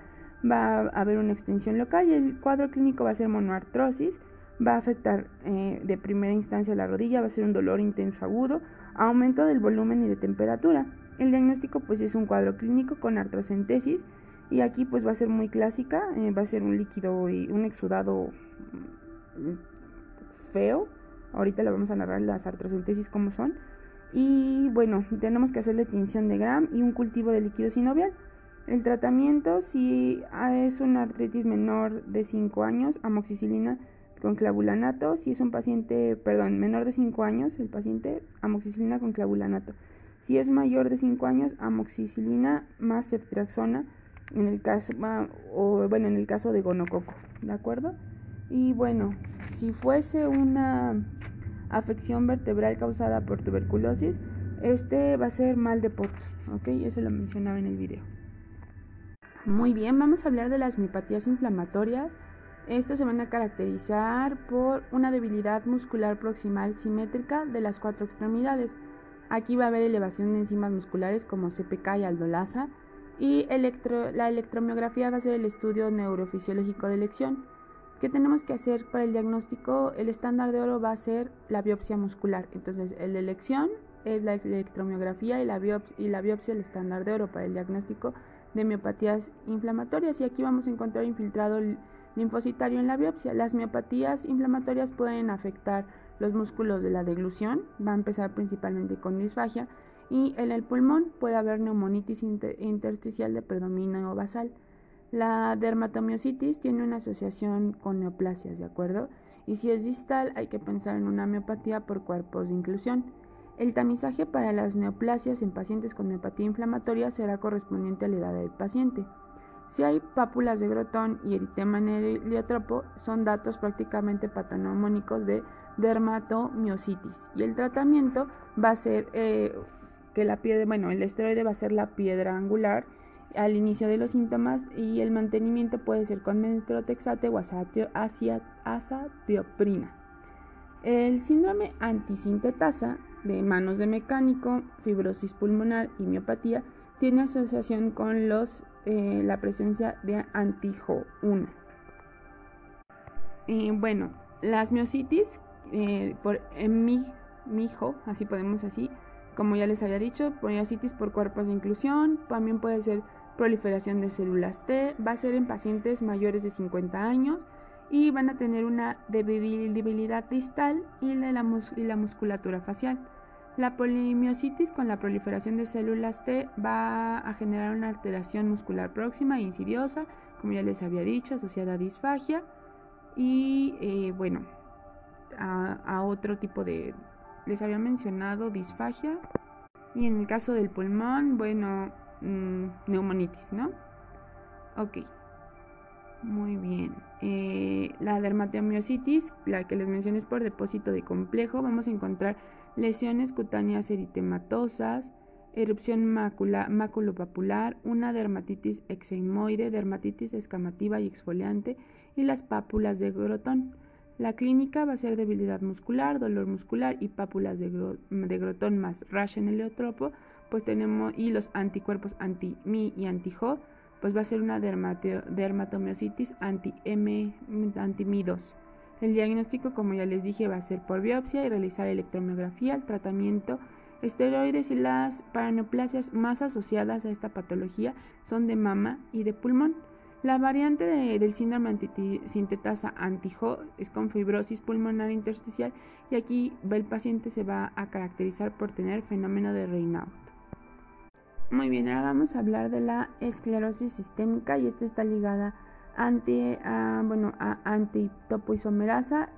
va a haber una extensión local y el cuadro clínico va a ser monoartrosis, va a afectar eh, de primera instancia la rodilla, va a ser un dolor intenso agudo, aumento del volumen y de temperatura. El diagnóstico pues es un cuadro clínico con artrocentesis y aquí pues va a ser muy clásica, eh, va a ser un líquido y un exudado mm, feo. Ahorita le vamos a narrar las artrocentesis como son. Y bueno, tenemos que hacerle tinción de Gram y un cultivo de líquido sinovial. El tratamiento, si es una artritis menor de 5 años, amoxicilina con clavulanato. Si es un paciente, perdón, menor de 5 años, el paciente, amoxicilina con clavulanato. Si es mayor de 5 años, amoxicilina más ceftriaxona en el caso o bueno, en el caso de gonococo, ¿de acuerdo? Y bueno, si fuese una afección vertebral causada por tuberculosis, este va a ser mal de Port, ¿ok? Eso lo mencionaba en el video. Muy bien, vamos a hablar de las miopatías inflamatorias estas se van a caracterizar por una debilidad muscular proximal simétrica de las cuatro extremidades. Aquí va a haber elevación de enzimas musculares como CPK y aldolasa y la electromiografía va a ser el estudio neurofisiológico de elección. ¿Qué tenemos que hacer para el diagnóstico? El estándar de oro va a ser la biopsia muscular. Entonces, de elección es la electromiografía y la, biopsia, y la biopsia el estándar de oro para el diagnóstico de miopatías inflamatorias. Y aquí vamos a encontrar infiltrado linfocitario en la biopsia. Las miopatías inflamatorias pueden afectar los músculos de la deglución, va a empezar principalmente con disfagia, y en el pulmón puede haber neumonitis intersticial de predominio basal. La dermatomiositis tiene una asociación con neoplasias, ¿de acuerdo? Y si es distal, hay que pensar en una miopatía por cuerpos de inclusión. El tamizaje para las neoplasias en pacientes con miopatía inflamatoria será correspondiente a la edad del paciente. Si hay pápulas de grotón y eritema en el son datos prácticamente patonomónicos de dermatomiositis. Y el tratamiento va a ser que la piedra, bueno, el esteroide va a ser la piedra angular al inicio de los síntomas y el mantenimiento puede ser con metrotexate o azatioprina. El síndrome antisintetasa de manos de mecánico, fibrosis pulmonar y miopatía tiene asociación con eh, la presencia de antijo 1. Y bueno, las miocitis eh, por mi, mijo, así podemos así, como ya les había dicho, miocitis por cuerpos de inclusión, también puede ser proliferación de células T, va a ser en pacientes mayores de 50 años y van a tener una debilidad distal y la, y la musculatura facial. La polimiositis con la proliferación de células T va a generar una alteración muscular próxima e insidiosa, como ya les había dicho, asociada a disfagia y eh, bueno, a, otro tipo de... Les había mencionado disfagia y en el caso del pulmón, bueno, mm, neumonitis, ¿no? Ok. Muy bien. Eh, la dermatomiositis, la que les mencioné es por depósito de complejo, vamos a encontrar lesiones cutáneas eritematosas, erupción maculopapular, una dermatitis eczemoide, dermatitis escamativa y exfoliante y las pápulas de grotón. La clínica va a ser debilidad muscular, dolor muscular y pápulas de, grotón más rash en el heliotropo, pues tenemos y los anticuerpos anti-Mi y anti-Jo, pues va a ser una dermatomiositis anti-M, anti-Mi2. El diagnóstico, como ya les dije, va a ser por biopsia y realizar electromiografía, el tratamiento esteroides y las paraneoplasias más asociadas a esta patología son de mama y de pulmón. La variante del síndrome sintetasa anti-HO es con fibrosis pulmonar intersticial y aquí el paciente se va a caracterizar por tener fenómeno de Raynaud. Muy bien, ahora vamos a hablar de la esclerosis sistémica y esta está ligada ante, a, bueno, a antitopoisomerasa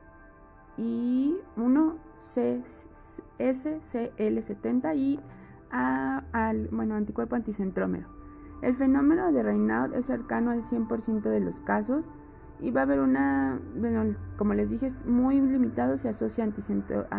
y 1 SCL70 y al bueno, anticuerpo anticentrómero. El fenómeno de Raynaud es cercano al 100% de los casos y va a haber una, bueno, como les dije, es muy limitado, se asocia a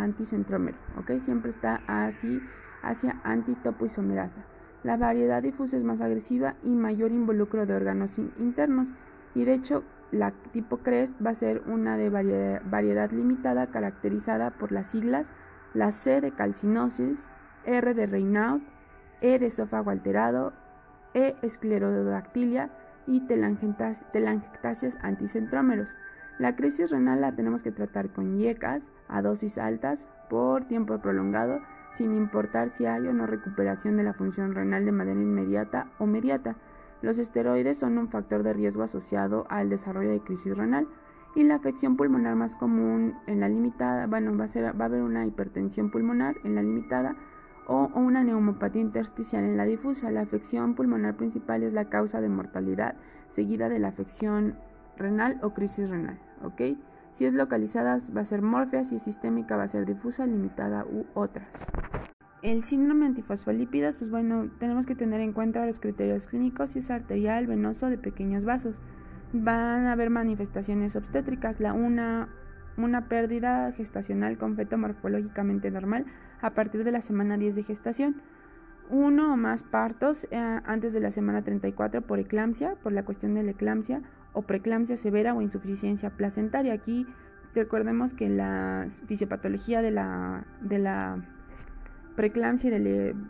anticentrómero, ¿ok? Siempre está así hacia antitopoisomerasa. La variedad difusa es más agresiva y mayor involucro de órganos internos y de hecho la tipo CREST va a ser una de variedad, limitada caracterizada por las siglas la C de calcinosis, R de Raynaud, E de esófago alterado, E esclerodactilia y telangiectasias anticentrómeros. La crisis renal la tenemos que tratar con IECAS a dosis altas por tiempo prolongado, sin importar si hay o no recuperación de la función renal de manera inmediata o mediata. Los esteroides son un factor de riesgo asociado al desarrollo de crisis renal y la afección pulmonar más común en la limitada, bueno, va a, ser, haber una hipertensión pulmonar en la limitada o, una neumopatía intersticial en la difusa. La afección pulmonar principal es la causa de mortalidad, seguida de la afección renal o crisis renal, ¿ok? Si es localizada va a ser morfea, si es sistémica va a ser difusa, limitada u otras. El síndrome antifosfolípidos, pues bueno, tenemos que tener en cuenta los criterios clínicos, si es arterial, venoso, de pequeños vasos. Van a haber manifestaciones obstétricas, la una, una pérdida gestacional con feto morfológicamente normal a partir de la semana 10 de gestación. Uno o más partos eh, antes de la semana 34 por eclampsia, por la cuestión de la eclampsia, o preeclampsia severa o insuficiencia placentaria. Aquí recordemos que la fisiopatología de la, de la preeclampsia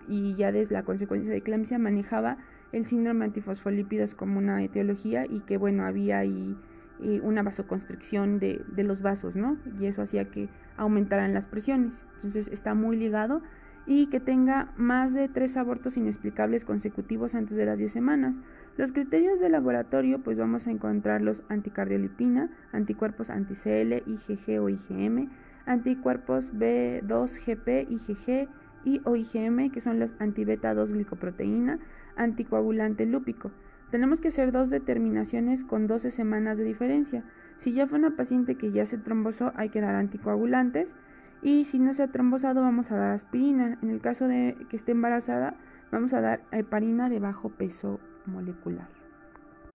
y, ya desde la consecuencia de eclampsia manejaba el síndrome antifosfolípidos como una etiología y que bueno, había ahí eh, una vasoconstricción de, de, los vasos, ¿no? Y eso hacía que aumentaran las presiones. Entonces está muy ligado y que tenga más de tres abortos inexplicables consecutivos antes de las 10 semanas. Los criterios de laboratorio, pues vamos a encontrar los anticardiolipina, anticuerpos anti-CL, IgG o IgM, anticuerpos B2GP, IgG, y o IgM, que son los antibeta 2 glicoproteína, anticoagulante lúpico. Tenemos que hacer dos determinaciones con 12 semanas de diferencia. Si ya fue una paciente que ya se trombosó, hay que dar anticoagulantes. Y si no se ha trombosado, vamos a dar aspirina. En el caso de que esté embarazada, vamos a dar heparina de bajo peso molecular.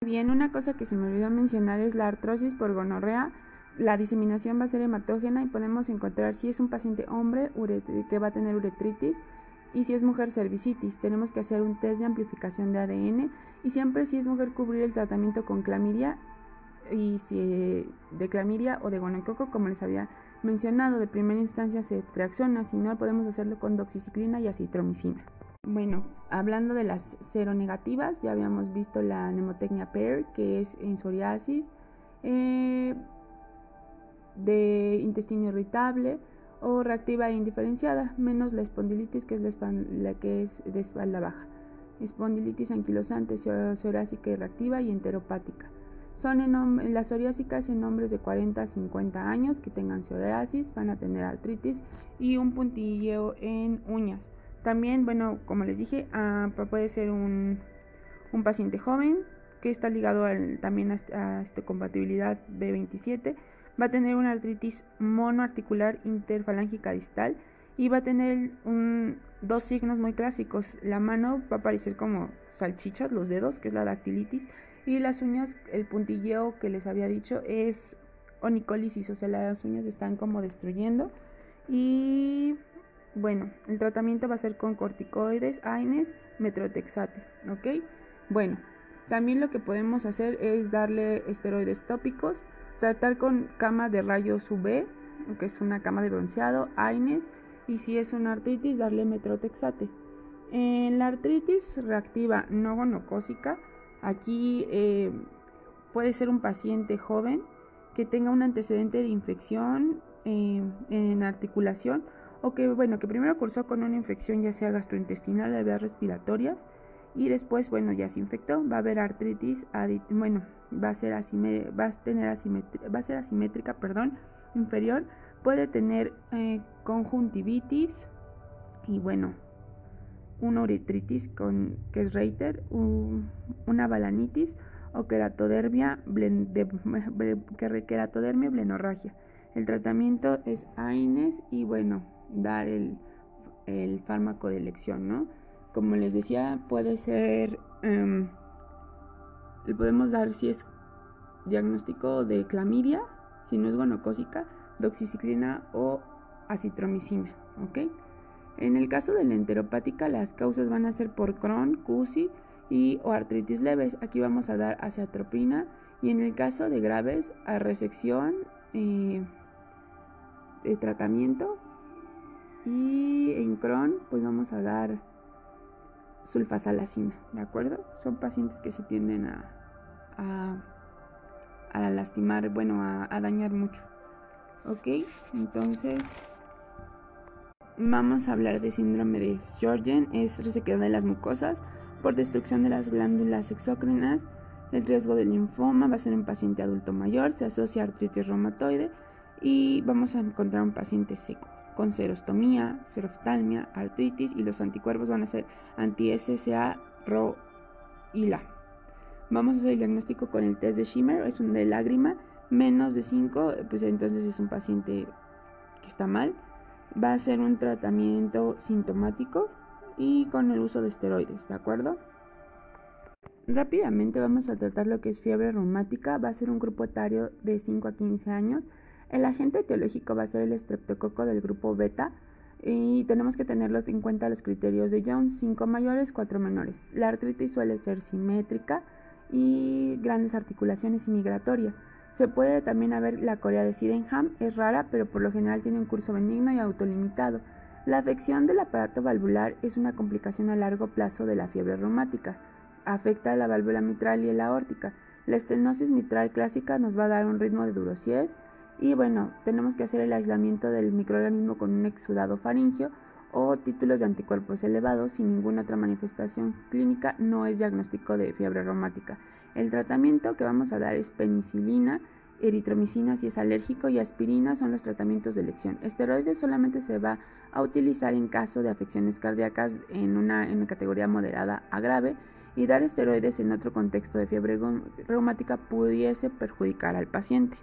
Bien, una cosa que se me olvidó mencionar es la artrosis por gonorrea la diseminación va a ser hematógena y podemos encontrar si es un paciente hombre que va a tener uretritis y si es mujer cervicitis. Tenemos que hacer un test de amplificación de ADN y siempre si es mujer cubrir el tratamiento con clamidia y si de clamidia o de gonococo como les había mencionado, de primera instancia se reacciona, si no podemos hacerlo con doxiciclina y acitromicina. Bueno, hablando de las seronegativas, ya habíamos visto la nemotecnia PER, que es en psoriasis. Eh, de intestino irritable o reactiva e indiferenciada, menos la espondilitis que es la, que es de espalda baja. Espondilitis anquilosante, psoriásica y reactiva y enteropática. Son en las psoriásicas en hombres de 40 a 50 años que tengan psoriasis, van a tener artritis y un puntilleo en uñas. También, bueno, como les dije, ah, puede ser un, un, paciente joven que está ligado también a, a esta compatibilidad B27 va a tener una artritis monoarticular interfalángica distal y va a tener dos signos muy clásicos. La mano va a parecer como salchichas, los dedos, que es la dactilitis, y las uñas, el puntilleo que les había dicho es onicolisis, o sea, las uñas están como destruyendo. Y bueno, el tratamiento va a ser con corticoides, AINES, metrotexate, ¿ok? Bueno, también lo que podemos hacer es darle esteroides tópicos Tratar con cama de rayos UV, que es una cama de bronceado, AINES, y si es una artritis, darle metrotexate. En la artritis reactiva no gonocósica, aquí eh, puede ser un paciente joven que tenga un antecedente de infección eh, en articulación o que, bueno, que primero cursó con una infección ya sea gastrointestinal, de vías respiratorias y después, bueno, ya se infectó, va a haber artritis, bueno, va a ser va a tener asimétrica, va a ser asimétrica, perdón, inferior, puede tener eh, conjuntivitis y bueno, una uretritis con que es Reiter, una balanitis o queratodermia, queratodermia blenorragia. El tratamiento es AINES y bueno, dar el, el fármaco de elección, ¿no? Como les decía, puede ser, um, le podemos dar si es diagnóstico de clamidia, si no es gonocócica, doxiciclina o acitromicina, ¿ok? En el caso de la enteropática, las causas van a ser por Crohn, CUSI y o artritis leves. Aquí vamos a dar aciatropina y en el caso de graves, a resección, eh, de tratamiento y en Crohn, pues vamos a dar sulfasalacina, ¿de acuerdo? Son pacientes que se tienden a, a, lastimar, bueno, a, a dañar mucho. ¿Ok? Entonces, vamos a hablar de síndrome de Sjögren, es resequedad de las mucosas por destrucción de las glándulas exócrinas. El riesgo de linfoma va a ser un paciente adulto mayor, se asocia a artritis reumatoide y vamos a encontrar un paciente seco con serostomía, seroftalmia, artritis y los anticuerpos van a ser anti-SSA, RO y LA. Vamos a hacer el diagnóstico con el test de Schimmer, es un de lágrima, menos de 5, pues entonces es un paciente que está mal. Va a ser un tratamiento sintomático y con el uso de esteroides, ¿de acuerdo? Rápidamente vamos a tratar lo que es fiebre reumática, va a ser un grupo etario de 5 a 15 años el agente etiológico va a ser el estreptococo del grupo beta y tenemos que tenerlos en cuenta los criterios de Jones, 5 mayores, 4 menores. La artritis suele ser simétrica y grandes articulaciones y migratoria. Se puede también haber la corea de Sydenham, es rara, pero por lo general tiene un curso benigno y autolimitado. La afección del aparato valvular es una complicación a largo plazo de la fiebre reumática. Afecta a la válvula mitral y la aórtica. La estenosis mitral clásica nos va a dar un ritmo de durosies y bueno, tenemos que hacer el aislamiento del microorganismo con un exudado faringio o títulos de anticuerpos elevados sin ninguna otra manifestación clínica no es diagnóstico de fiebre reumática. El tratamiento que vamos a dar es penicilina, eritromicina si es alérgico y aspirina son los tratamientos de elección. Esteroides solamente se va a utilizar en caso de afecciones cardíacas en una, en categoría moderada a grave y dar esteroides en otro contexto de fiebre reumática pudiese perjudicar al paciente.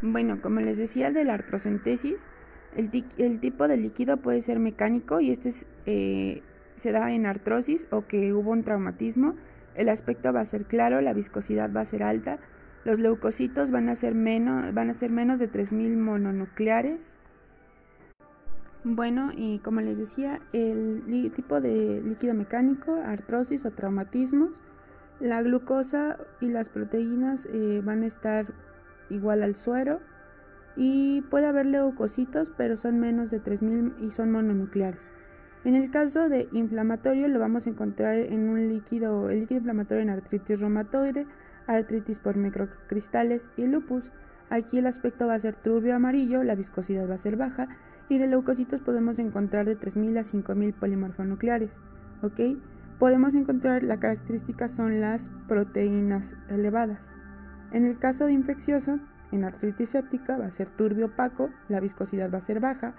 Bueno, como les decía de la artrocentesis, el, tipo de líquido puede ser mecánico y este eh, se da en artrosis o que hubo un traumatismo. El aspecto va a ser claro, la viscosidad va a ser alta, los leucocitos van a ser menos, van a ser de 3.000 mononucleares. Bueno, y como les decía, el tipo de líquido mecánico, artrosis o traumatismos, la glucosa y las proteínas eh, van a estar igual al suero y puede haber leucocitos, pero son menos de 3000 y son mononucleares. En el caso de inflamatorio lo vamos a encontrar en un líquido, el líquido inflamatorio en artritis reumatoide, artritis por microcristales y lupus. Aquí el aspecto va a ser turbio amarillo, la viscosidad va a ser baja y de leucocitos podemos encontrar de 3000 a 5000 polimorfonucleares. ¿ok? Podemos encontrar la característica son las proteínas elevadas. En el caso de infeccioso, en artritis séptica va a ser turbio opaco, la viscosidad va a ser baja,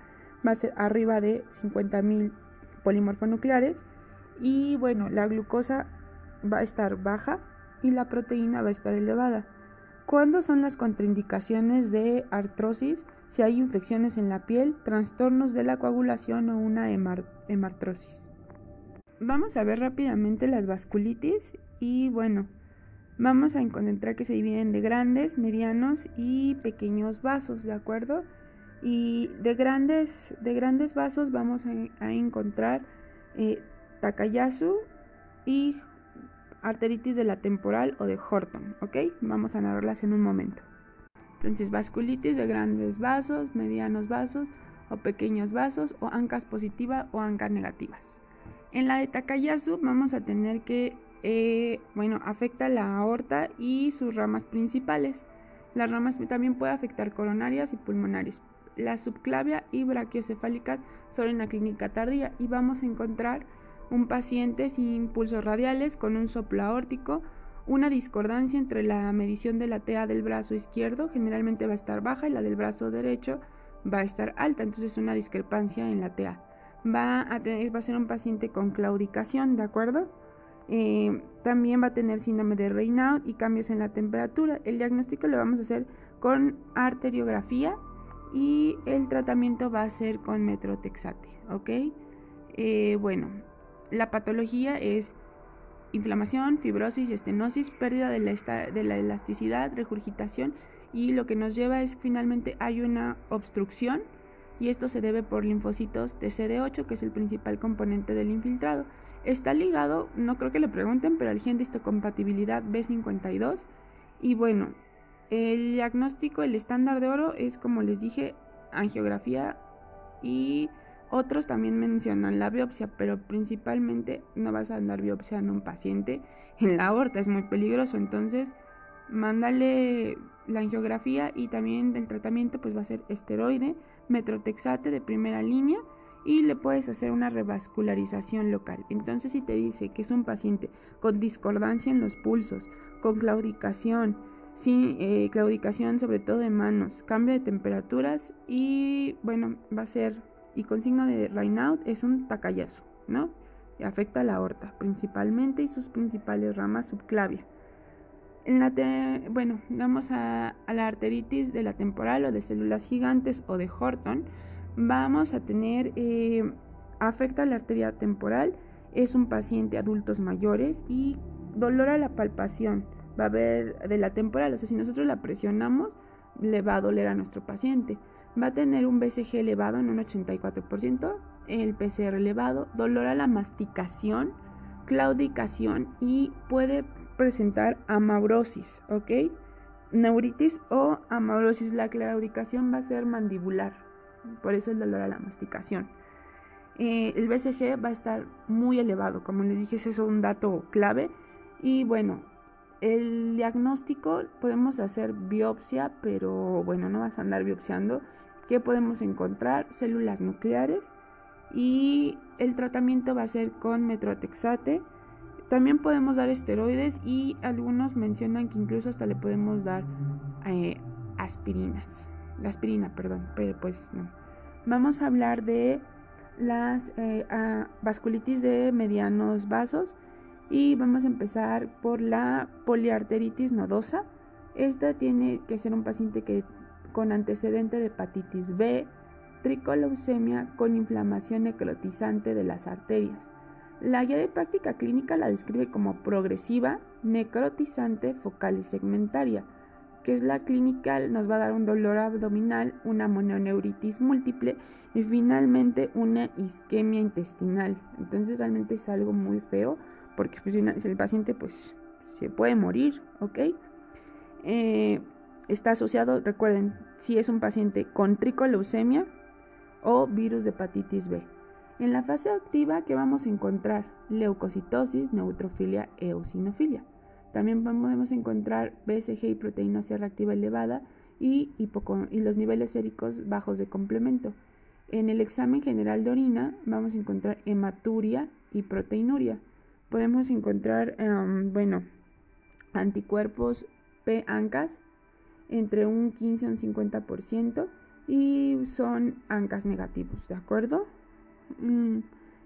va a ser arriba de 50.000 polimorfonucleares y bueno, la glucosa va a estar baja y la proteína va a estar elevada. ¿Cuándo son las contraindicaciones de artrosis? Si hay infecciones en la piel, trastornos de la coagulación o una hemartrosis. Vamos a ver rápidamente las vasculitis y bueno, vamos a encontrar que se dividen de grandes, medianos y pequeños vasos, ¿de acuerdo? Y de grandes, de grandes vasos vamos a, encontrar eh, Takayasu y arteritis de la temporal o de Horton, ¿ok? Vamos a narrarlas en un momento. Entonces, vasculitis de grandes vasos, medianos vasos o pequeños vasos o ancas positivas o ancas negativas. En la de Takayasu vamos a tener que eh, bueno, afecta la aorta y sus ramas principales. Las ramas también puede afectar coronarias y pulmonares. La subclavia y brachiocefálicas son en la clínica tardía y vamos a encontrar un paciente sin pulsos radiales con un soplo aórtico, una discordancia entre la medición de la TA del brazo izquierdo, generalmente va a estar baja, y la del brazo derecho va a estar alta, entonces una discrepancia en la TA. Va a, va a ser un paciente con claudicación, ¿de acuerdo? Eh, también va a tener síndrome de Raynaud y cambios en la temperatura. El diagnóstico lo vamos a hacer con arteriografía y el tratamiento va a ser con metrotexate, ¿ok? Eh, bueno, la patología es inflamación, fibrosis, estenosis, pérdida de la, elasticidad, regurgitación y lo que nos lleva es finalmente hay una obstrucción y esto se debe por linfocitos TCD8 que es el principal componente del infiltrado. Está ligado, no creo que le pregunten, pero al gen de histocompatibilidad B52 y bueno, el diagnóstico, el estándar de oro es como les dije, angiografía y otros también mencionan la biopsia, pero principalmente no vas a andar biopsiando a un paciente en la aorta, es muy peligroso. Entonces, mándale la angiografía y también el tratamiento pues va a ser esteroide, metrotexate de primera línea y le puedes hacer una revascularización local. Entonces, si te dice que es un paciente con discordancia en los pulsos, con claudicación, sí, eh, claudicación sobre todo de manos, cambio de temperaturas y bueno, va a ser y con signo de Raynaud es un tacayazo, ¿no? Afecta a la aorta principalmente y sus principales ramas subclavia. En la bueno, vamos a, la arteritis de la temporal o de células gigantes o de Horton. Vamos a tener, eh, afecta a la arteria temporal, es un paciente adultos mayores y dolor a la palpación. Va a haber de la temporal, o sea, si nosotros la presionamos, le va a doler a nuestro paciente va a tener un BCG elevado en un 84%, el PCR elevado, dolor a la masticación, claudicación y puede presentar amaurosis, ¿ok? Neuritis o amaurosis. La claudicación va a ser mandibular, por eso el dolor a la masticación. Eh, el BCG va a estar muy elevado, como les dije, es un dato clave. Y bueno, el diagnóstico podemos hacer biopsia, pero bueno, no vas a andar biopsiando. ¿Qué podemos encontrar? Células nucleares y el tratamiento va a ser con metrotexate. También podemos dar esteroides y algunos mencionan que incluso hasta le podemos dar eh, aspirinas. La aspirina, perdón, pero pues no. Vamos a hablar de las eh, vasculitis de medianos vasos y vamos a empezar por la poliarteritis nodosa. Esta tiene que ser un paciente que con antecedente de hepatitis B, tricoleucemia con inflamación necrotizante de las arterias. La guía de práctica clínica la describe como progresiva, necrotizante, focal y segmentaria, que es la clínica, nos va a dar un dolor abdominal, una mononeuritis múltiple y finalmente una isquemia intestinal. Entonces realmente es algo muy feo porque pues, el paciente pues se puede morir, ¿ok? Eh, Está asociado, recuerden, si es un paciente con tricoleucemia o virus de hepatitis B. En la fase activa, ¿qué vamos a encontrar? Leucocitosis, neutrofilia, eosinofilia. También podemos encontrar BCG y proteína C reactiva elevada y, y los niveles séricos bajos de complemento. En el examen general de orina vamos a encontrar hematuria y proteinuria. Podemos encontrar, em, bueno, anticuerpos P-ANCAS entre un 15 y un 50% y son ANCAS negativos, ¿de acuerdo? Mm,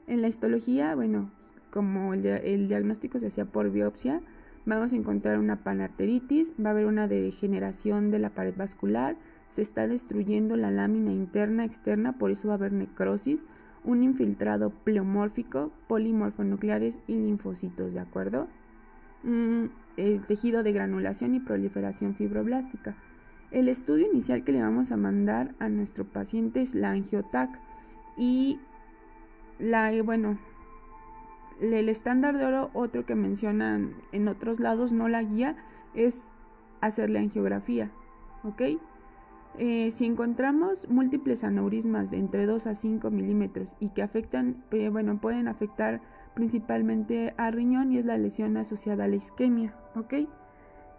en la histología, bueno, como el, el, diagnóstico se hacía por biopsia, vamos a encontrar una panarteritis, va a haber una degeneración de la pared vascular, se está destruyendo la lámina interna externa, por eso va a haber necrosis, un infiltrado pleomórfico, polimorfonucleares y linfocitos, ¿de acuerdo? Mm, el tejido de granulación y proliferación fibroblástica. El estudio inicial que le vamos a mandar a nuestro paciente es la angiotac y la, bueno, el estándar de oro, otro que mencionan en otros lados, no la guía, es hacerle angiografía, ¿ok? Eh, si encontramos múltiples aneurismas de entre 2 a 5 milímetros y que afectan, eh, bueno, pueden afectar principalmente a riñón y es la lesión asociada a la isquemia, ¿ok?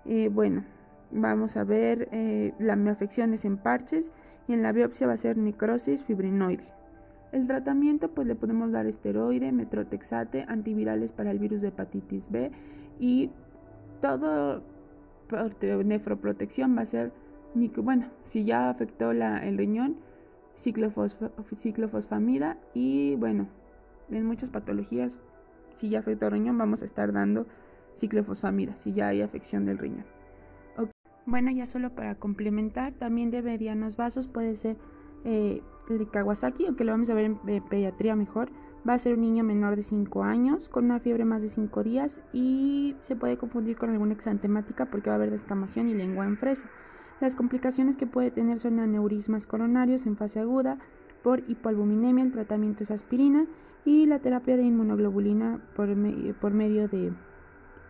Eh, bueno, vamos a ver eh, las afecciones en parches y en la biopsia va a ser necrosis fibrinoide. El tratamiento pues le podemos dar esteroide, metrotexate, antivirales para el virus de hepatitis B y todo nefroprotección va a ser, bueno, si ya afectó la, el riñón, ciclofosfamida y bueno, en muchas patologías, si ya afectó el riñón, vamos a estar dando ciclofosfamida, si ya hay afección del riñón. Bueno, ya solo para complementar, también de medianos vasos puede ser eh, el de Kawasaki, o lo vamos a ver en eh, pediatría mejor. Va a ser un niño menor de 5 años, con una fiebre más de 5 días y se puede confundir con alguna exantemática porque va a haber descamación y lengua en fresa. Las complicaciones que puede tener son aneurismas coronarios en fase aguda por hipoalbuminemia, el tratamiento es aspirina y la terapia de inmunoglobulina por, por medio de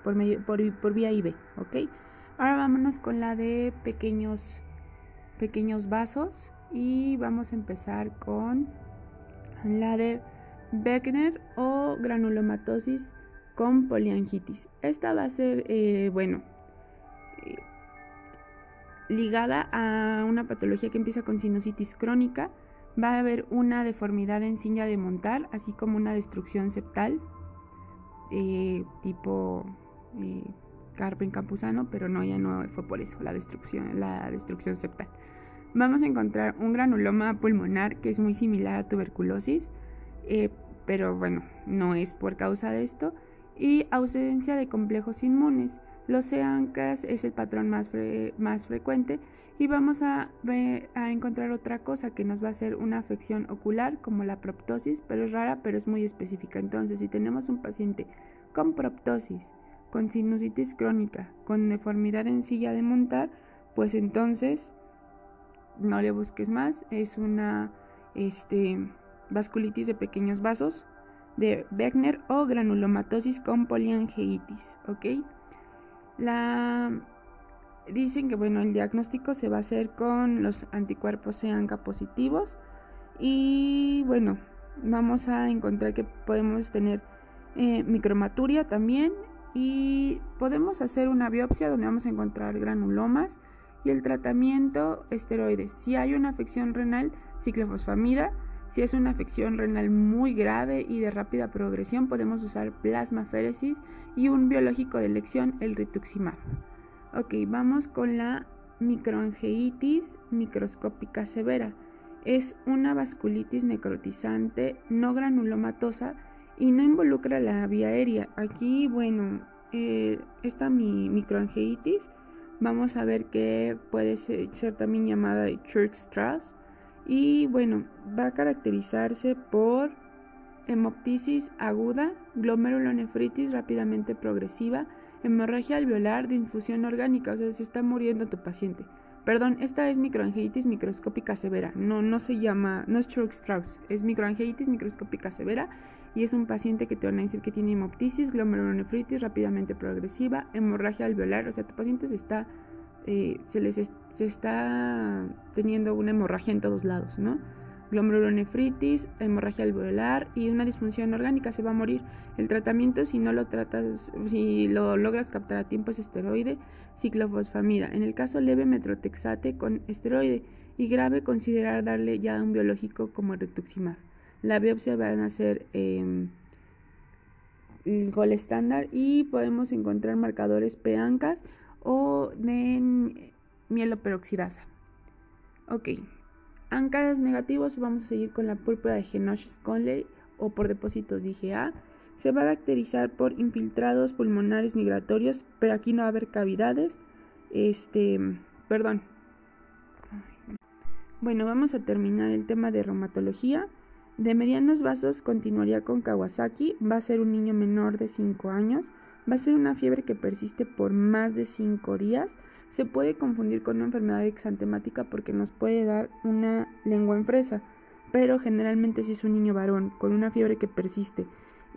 por, medio, por, por vía IV, ¿ok? Ahora vámonos con la de pequeños pequeños vasos y vamos a empezar con la de Beckner o granulomatosis con poliangitis. Esta va a ser, eh, bueno, eh, ligada a una patología que empieza con sinusitis crónica. Va a haber una deformidad en silla de montar, así como una destrucción septal, eh, tipo Carpen Campuzano, pero no, ya no fue por eso la destrucción, la destrucción septal. Vamos a encontrar un granuloma pulmonar que es muy similar a tuberculosis, eh, pero bueno, no es por causa de esto, y ausencia de complejos inmunes. Los EANCAS es el patrón más, más frecuente y vamos a, a, encontrar otra cosa que nos va a hacer una afección ocular como la proptosis, pero es rara, pero es muy específica. Entonces, si tenemos un paciente con proptosis, con sinusitis crónica, con deformidad en silla de montar, pues entonces no le busques más, es una este, vasculitis de pequeños vasos de Beckner o granulomatosis con poliangeitis, ¿ok? La dicen que bueno, el diagnóstico se va a hacer con los anticuerpos EANCA positivos y bueno, vamos a encontrar que podemos tener eh, micromaturia también y podemos hacer una biopsia donde vamos a encontrar granulomas y el tratamiento esteroides. Si hay una afección renal, ciclofosfamida. Si es una afección renal muy grave y de rápida progresión, podemos usar plasmaféresis y un biológico de elección, el rituximab. Ok, vamos con la microangeitis microscópica severa. Es una vasculitis necrotizante no granulomatosa y no involucra la vía aérea. Aquí, bueno, eh, esta mi microangeitis, vamos a ver que puede ser, también llamada Church-Strauss. Y bueno, va a caracterizarse por hemoptisis aguda, glomerulonefritis rápidamente progresiva, hemorragia alveolar de infusión orgánica, o sea, se está muriendo tu paciente. Perdón, esta es microangeitis microscópica severa. No, no se llama, no es Church-Strauss, es microangeitis microscópica severa y es un paciente que te van a decir que tiene hemoptisis, glomerulonefritis rápidamente progresiva, hemorragia alveolar, o sea, tu paciente se está, eh, se les se está teniendo una hemorragia en todos lados, ¿no? glomerulonefritis, hemorragia alveolar y una disfunción orgánica, se va a morir. El tratamiento, si no lo tratas, si lo logras captar a tiempo, es esteroide, ciclofosfamida. En el caso leve, metrotexate con esteroide y grave, considerar darle ya un biológico como rituximab. La biopsia va a ser eh, el gol estándar y podemos encontrar marcadores PANCAS o de mieloperoxidasa. Ok. Ancaras negativos, vamos a seguir con la púrpura de Genosh-Conley o por depósitos de IgA. Se va a caracterizar por infiltrados pulmonares migratorios, pero aquí no va a haber cavidades. Este, perdón. Bueno, vamos a terminar el tema de reumatología. De medianos vasos continuaría con Kawasaki, va a ser un niño menor de 5 años, va a ser una fiebre que persiste por más de 5 días se puede confundir con una enfermedad exantemática porque nos puede dar una lengua en fresa, pero generalmente si es un niño varón con una fiebre que persiste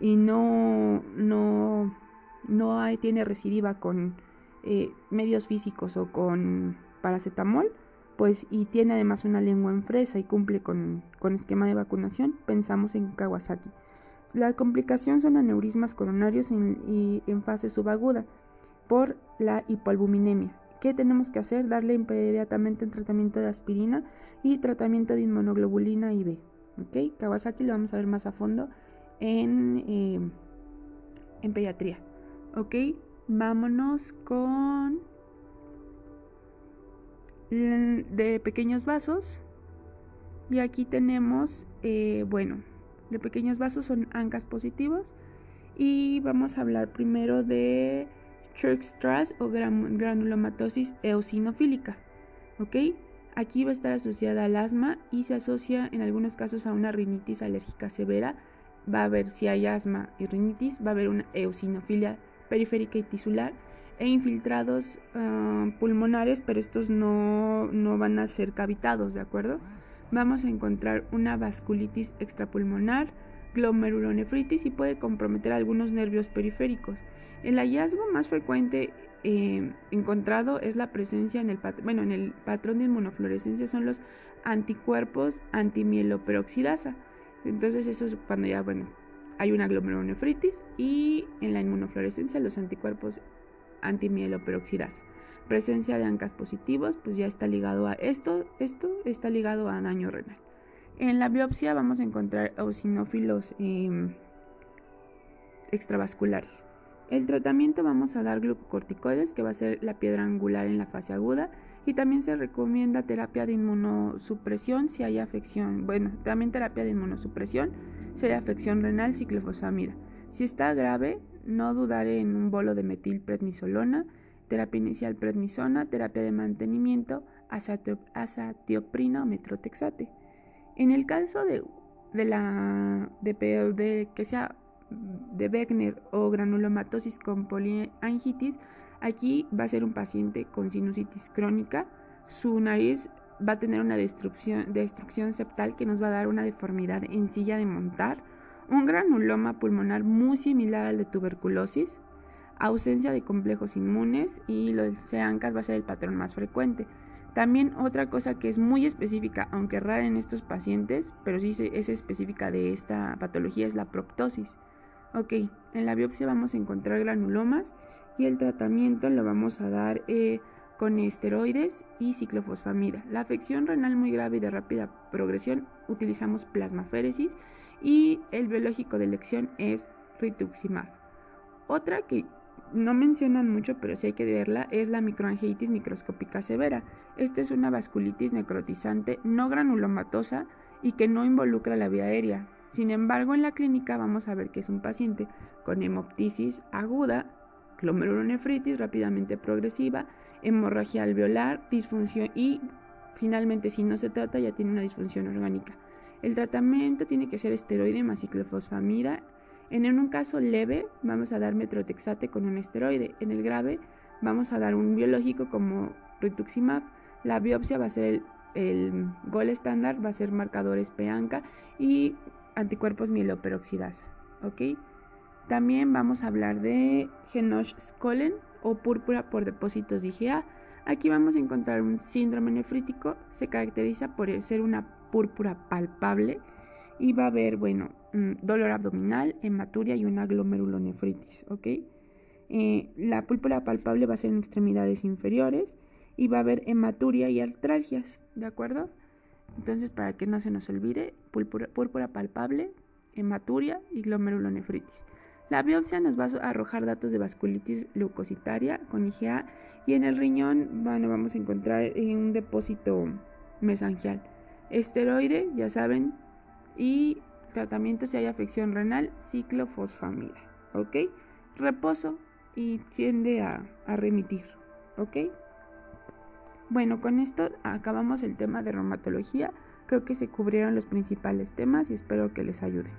y no, no, no hay, tiene recidiva con eh, medios físicos o con paracetamol, pues y tiene además una lengua en fresa y cumple con, con esquema de vacunación, pensamos en Kawasaki. La complicación son aneurismas coronarios en, y en fase subaguda por la hipoalbuminemia ¿Qué tenemos que hacer? Darle inmediatamente un tratamiento de aspirina y tratamiento de inmunoglobulina IV. ¿ok? Kawasaki lo vamos a ver más a fondo en, eh, en pediatría, ¿ok? Vámonos con de pequeños vasos. Y aquí tenemos, eh, bueno, de pequeños vasos son ancas positivos. Y vamos a hablar primero de Church o granulomatosis eosinofílica. ¿Ok? Aquí va a estar asociada al asma y se asocia en algunos casos a una rinitis alérgica severa. Va a haber, si hay asma y rinitis, va a haber una eosinofilia periférica y tisular e infiltrados ah, pulmonares, pero estos no, no van a ser cavitados, ¿de acuerdo? Vamos a encontrar una vasculitis extrapulmonar, glomerulonefritis y puede comprometer algunos nervios periféricos. El hallazgo más frecuente eh, encontrado es la presencia en el, bueno, en el patrón de inmunofluorescencia son los anticuerpos antimieloperoxidasa. Entonces eso es cuando ya, bueno, hay una glomerulonefritis y en la inmunofluorescencia los anticuerpos antimieloperoxidasa. Presencia de ANCAS positivos, pues ya está ligado a esto, esto está ligado a daño renal. En la biopsia vamos a encontrar eosinófilos em, extravasculares. El tratamiento vamos a dar glucocorticoides, que va a ser la piedra angular en la fase aguda, y también se recomienda terapia de inmunosupresión si hay afección, bueno, también terapia de inmunosupresión si hay afección renal, ciclofosfamida. Si está grave, no dudaré en un bolo de metilprednisolona, terapia inicial prednisona, terapia de mantenimiento, azatioprina o metrotexate. En el caso de, la de, que sea de Wegener o granulomatosis con poliangitis, aquí va a ser un paciente con sinusitis crónica. Su nariz va a tener una destrucción, destrucción septal que nos va a dar una deformidad en silla de montar, un granuloma pulmonar muy similar al de tuberculosis, ausencia de complejos inmunes y los seancas va a ser el patrón más frecuente. También otra cosa que es muy específica, aunque rara en estos pacientes, pero sí es específica de esta patología, es la proptosis. Ok, en la biopsia vamos a encontrar granulomas y el tratamiento lo vamos a dar eh, con esteroides y ciclofosfamida. La afección renal muy grave y de rápida progresión utilizamos plasmaféresis y el biológico de elección es rituximab. Otra que no mencionan mucho, pero sí hay que verla, es la microangiitis microscópica severa. Esta es una vasculitis necrotizante no granulomatosa y que no involucra la vía aérea. Sin embargo, en la clínica vamos a ver que es un paciente con hemoptisis aguda, glomerulonefritis rápidamente progresiva, hemorragia alveolar, disfunción y finalmente si no se trata ya tiene una disfunción orgánica. El tratamiento tiene que ser esteroide más ciclofosfamida. En un caso leve vamos a dar metrotexate con un esteroide. En el grave vamos a dar un biológico como rituximab. La biopsia va a ser el, gol estándar, va a ser marcadores PANCA y anticuerpos mieloperoxidasa. ¿ok? También vamos a hablar de Genosch-Skollen o púrpura por depósitos de IgA. Aquí vamos a encontrar un síndrome nefrítico. Se caracteriza por ser una púrpura palpable y va a haber, bueno, dolor abdominal, hematuria y una glomerulonefritis, ¿ok? Eh, la púrpura palpable va a ser en extremidades inferiores y va a haber hematuria y artralgias, ¿de acuerdo? Entonces, para que no se nos olvide, púrpura, palpable, hematuria y glomerulonefritis. La biopsia nos va a arrojar datos de vasculitis leucocitaria con IgA y en el riñón bueno, vamos a encontrar un depósito mesangial. Esteroide, ya saben, y tratamiento si hay afección renal, ciclofosfamida, ¿ok? Reposo y tiende a, a remitir, ¿ok? Bueno, con esto acabamos el tema de reumatología. Creo que se cubrieron los principales temas y espero que les ayude.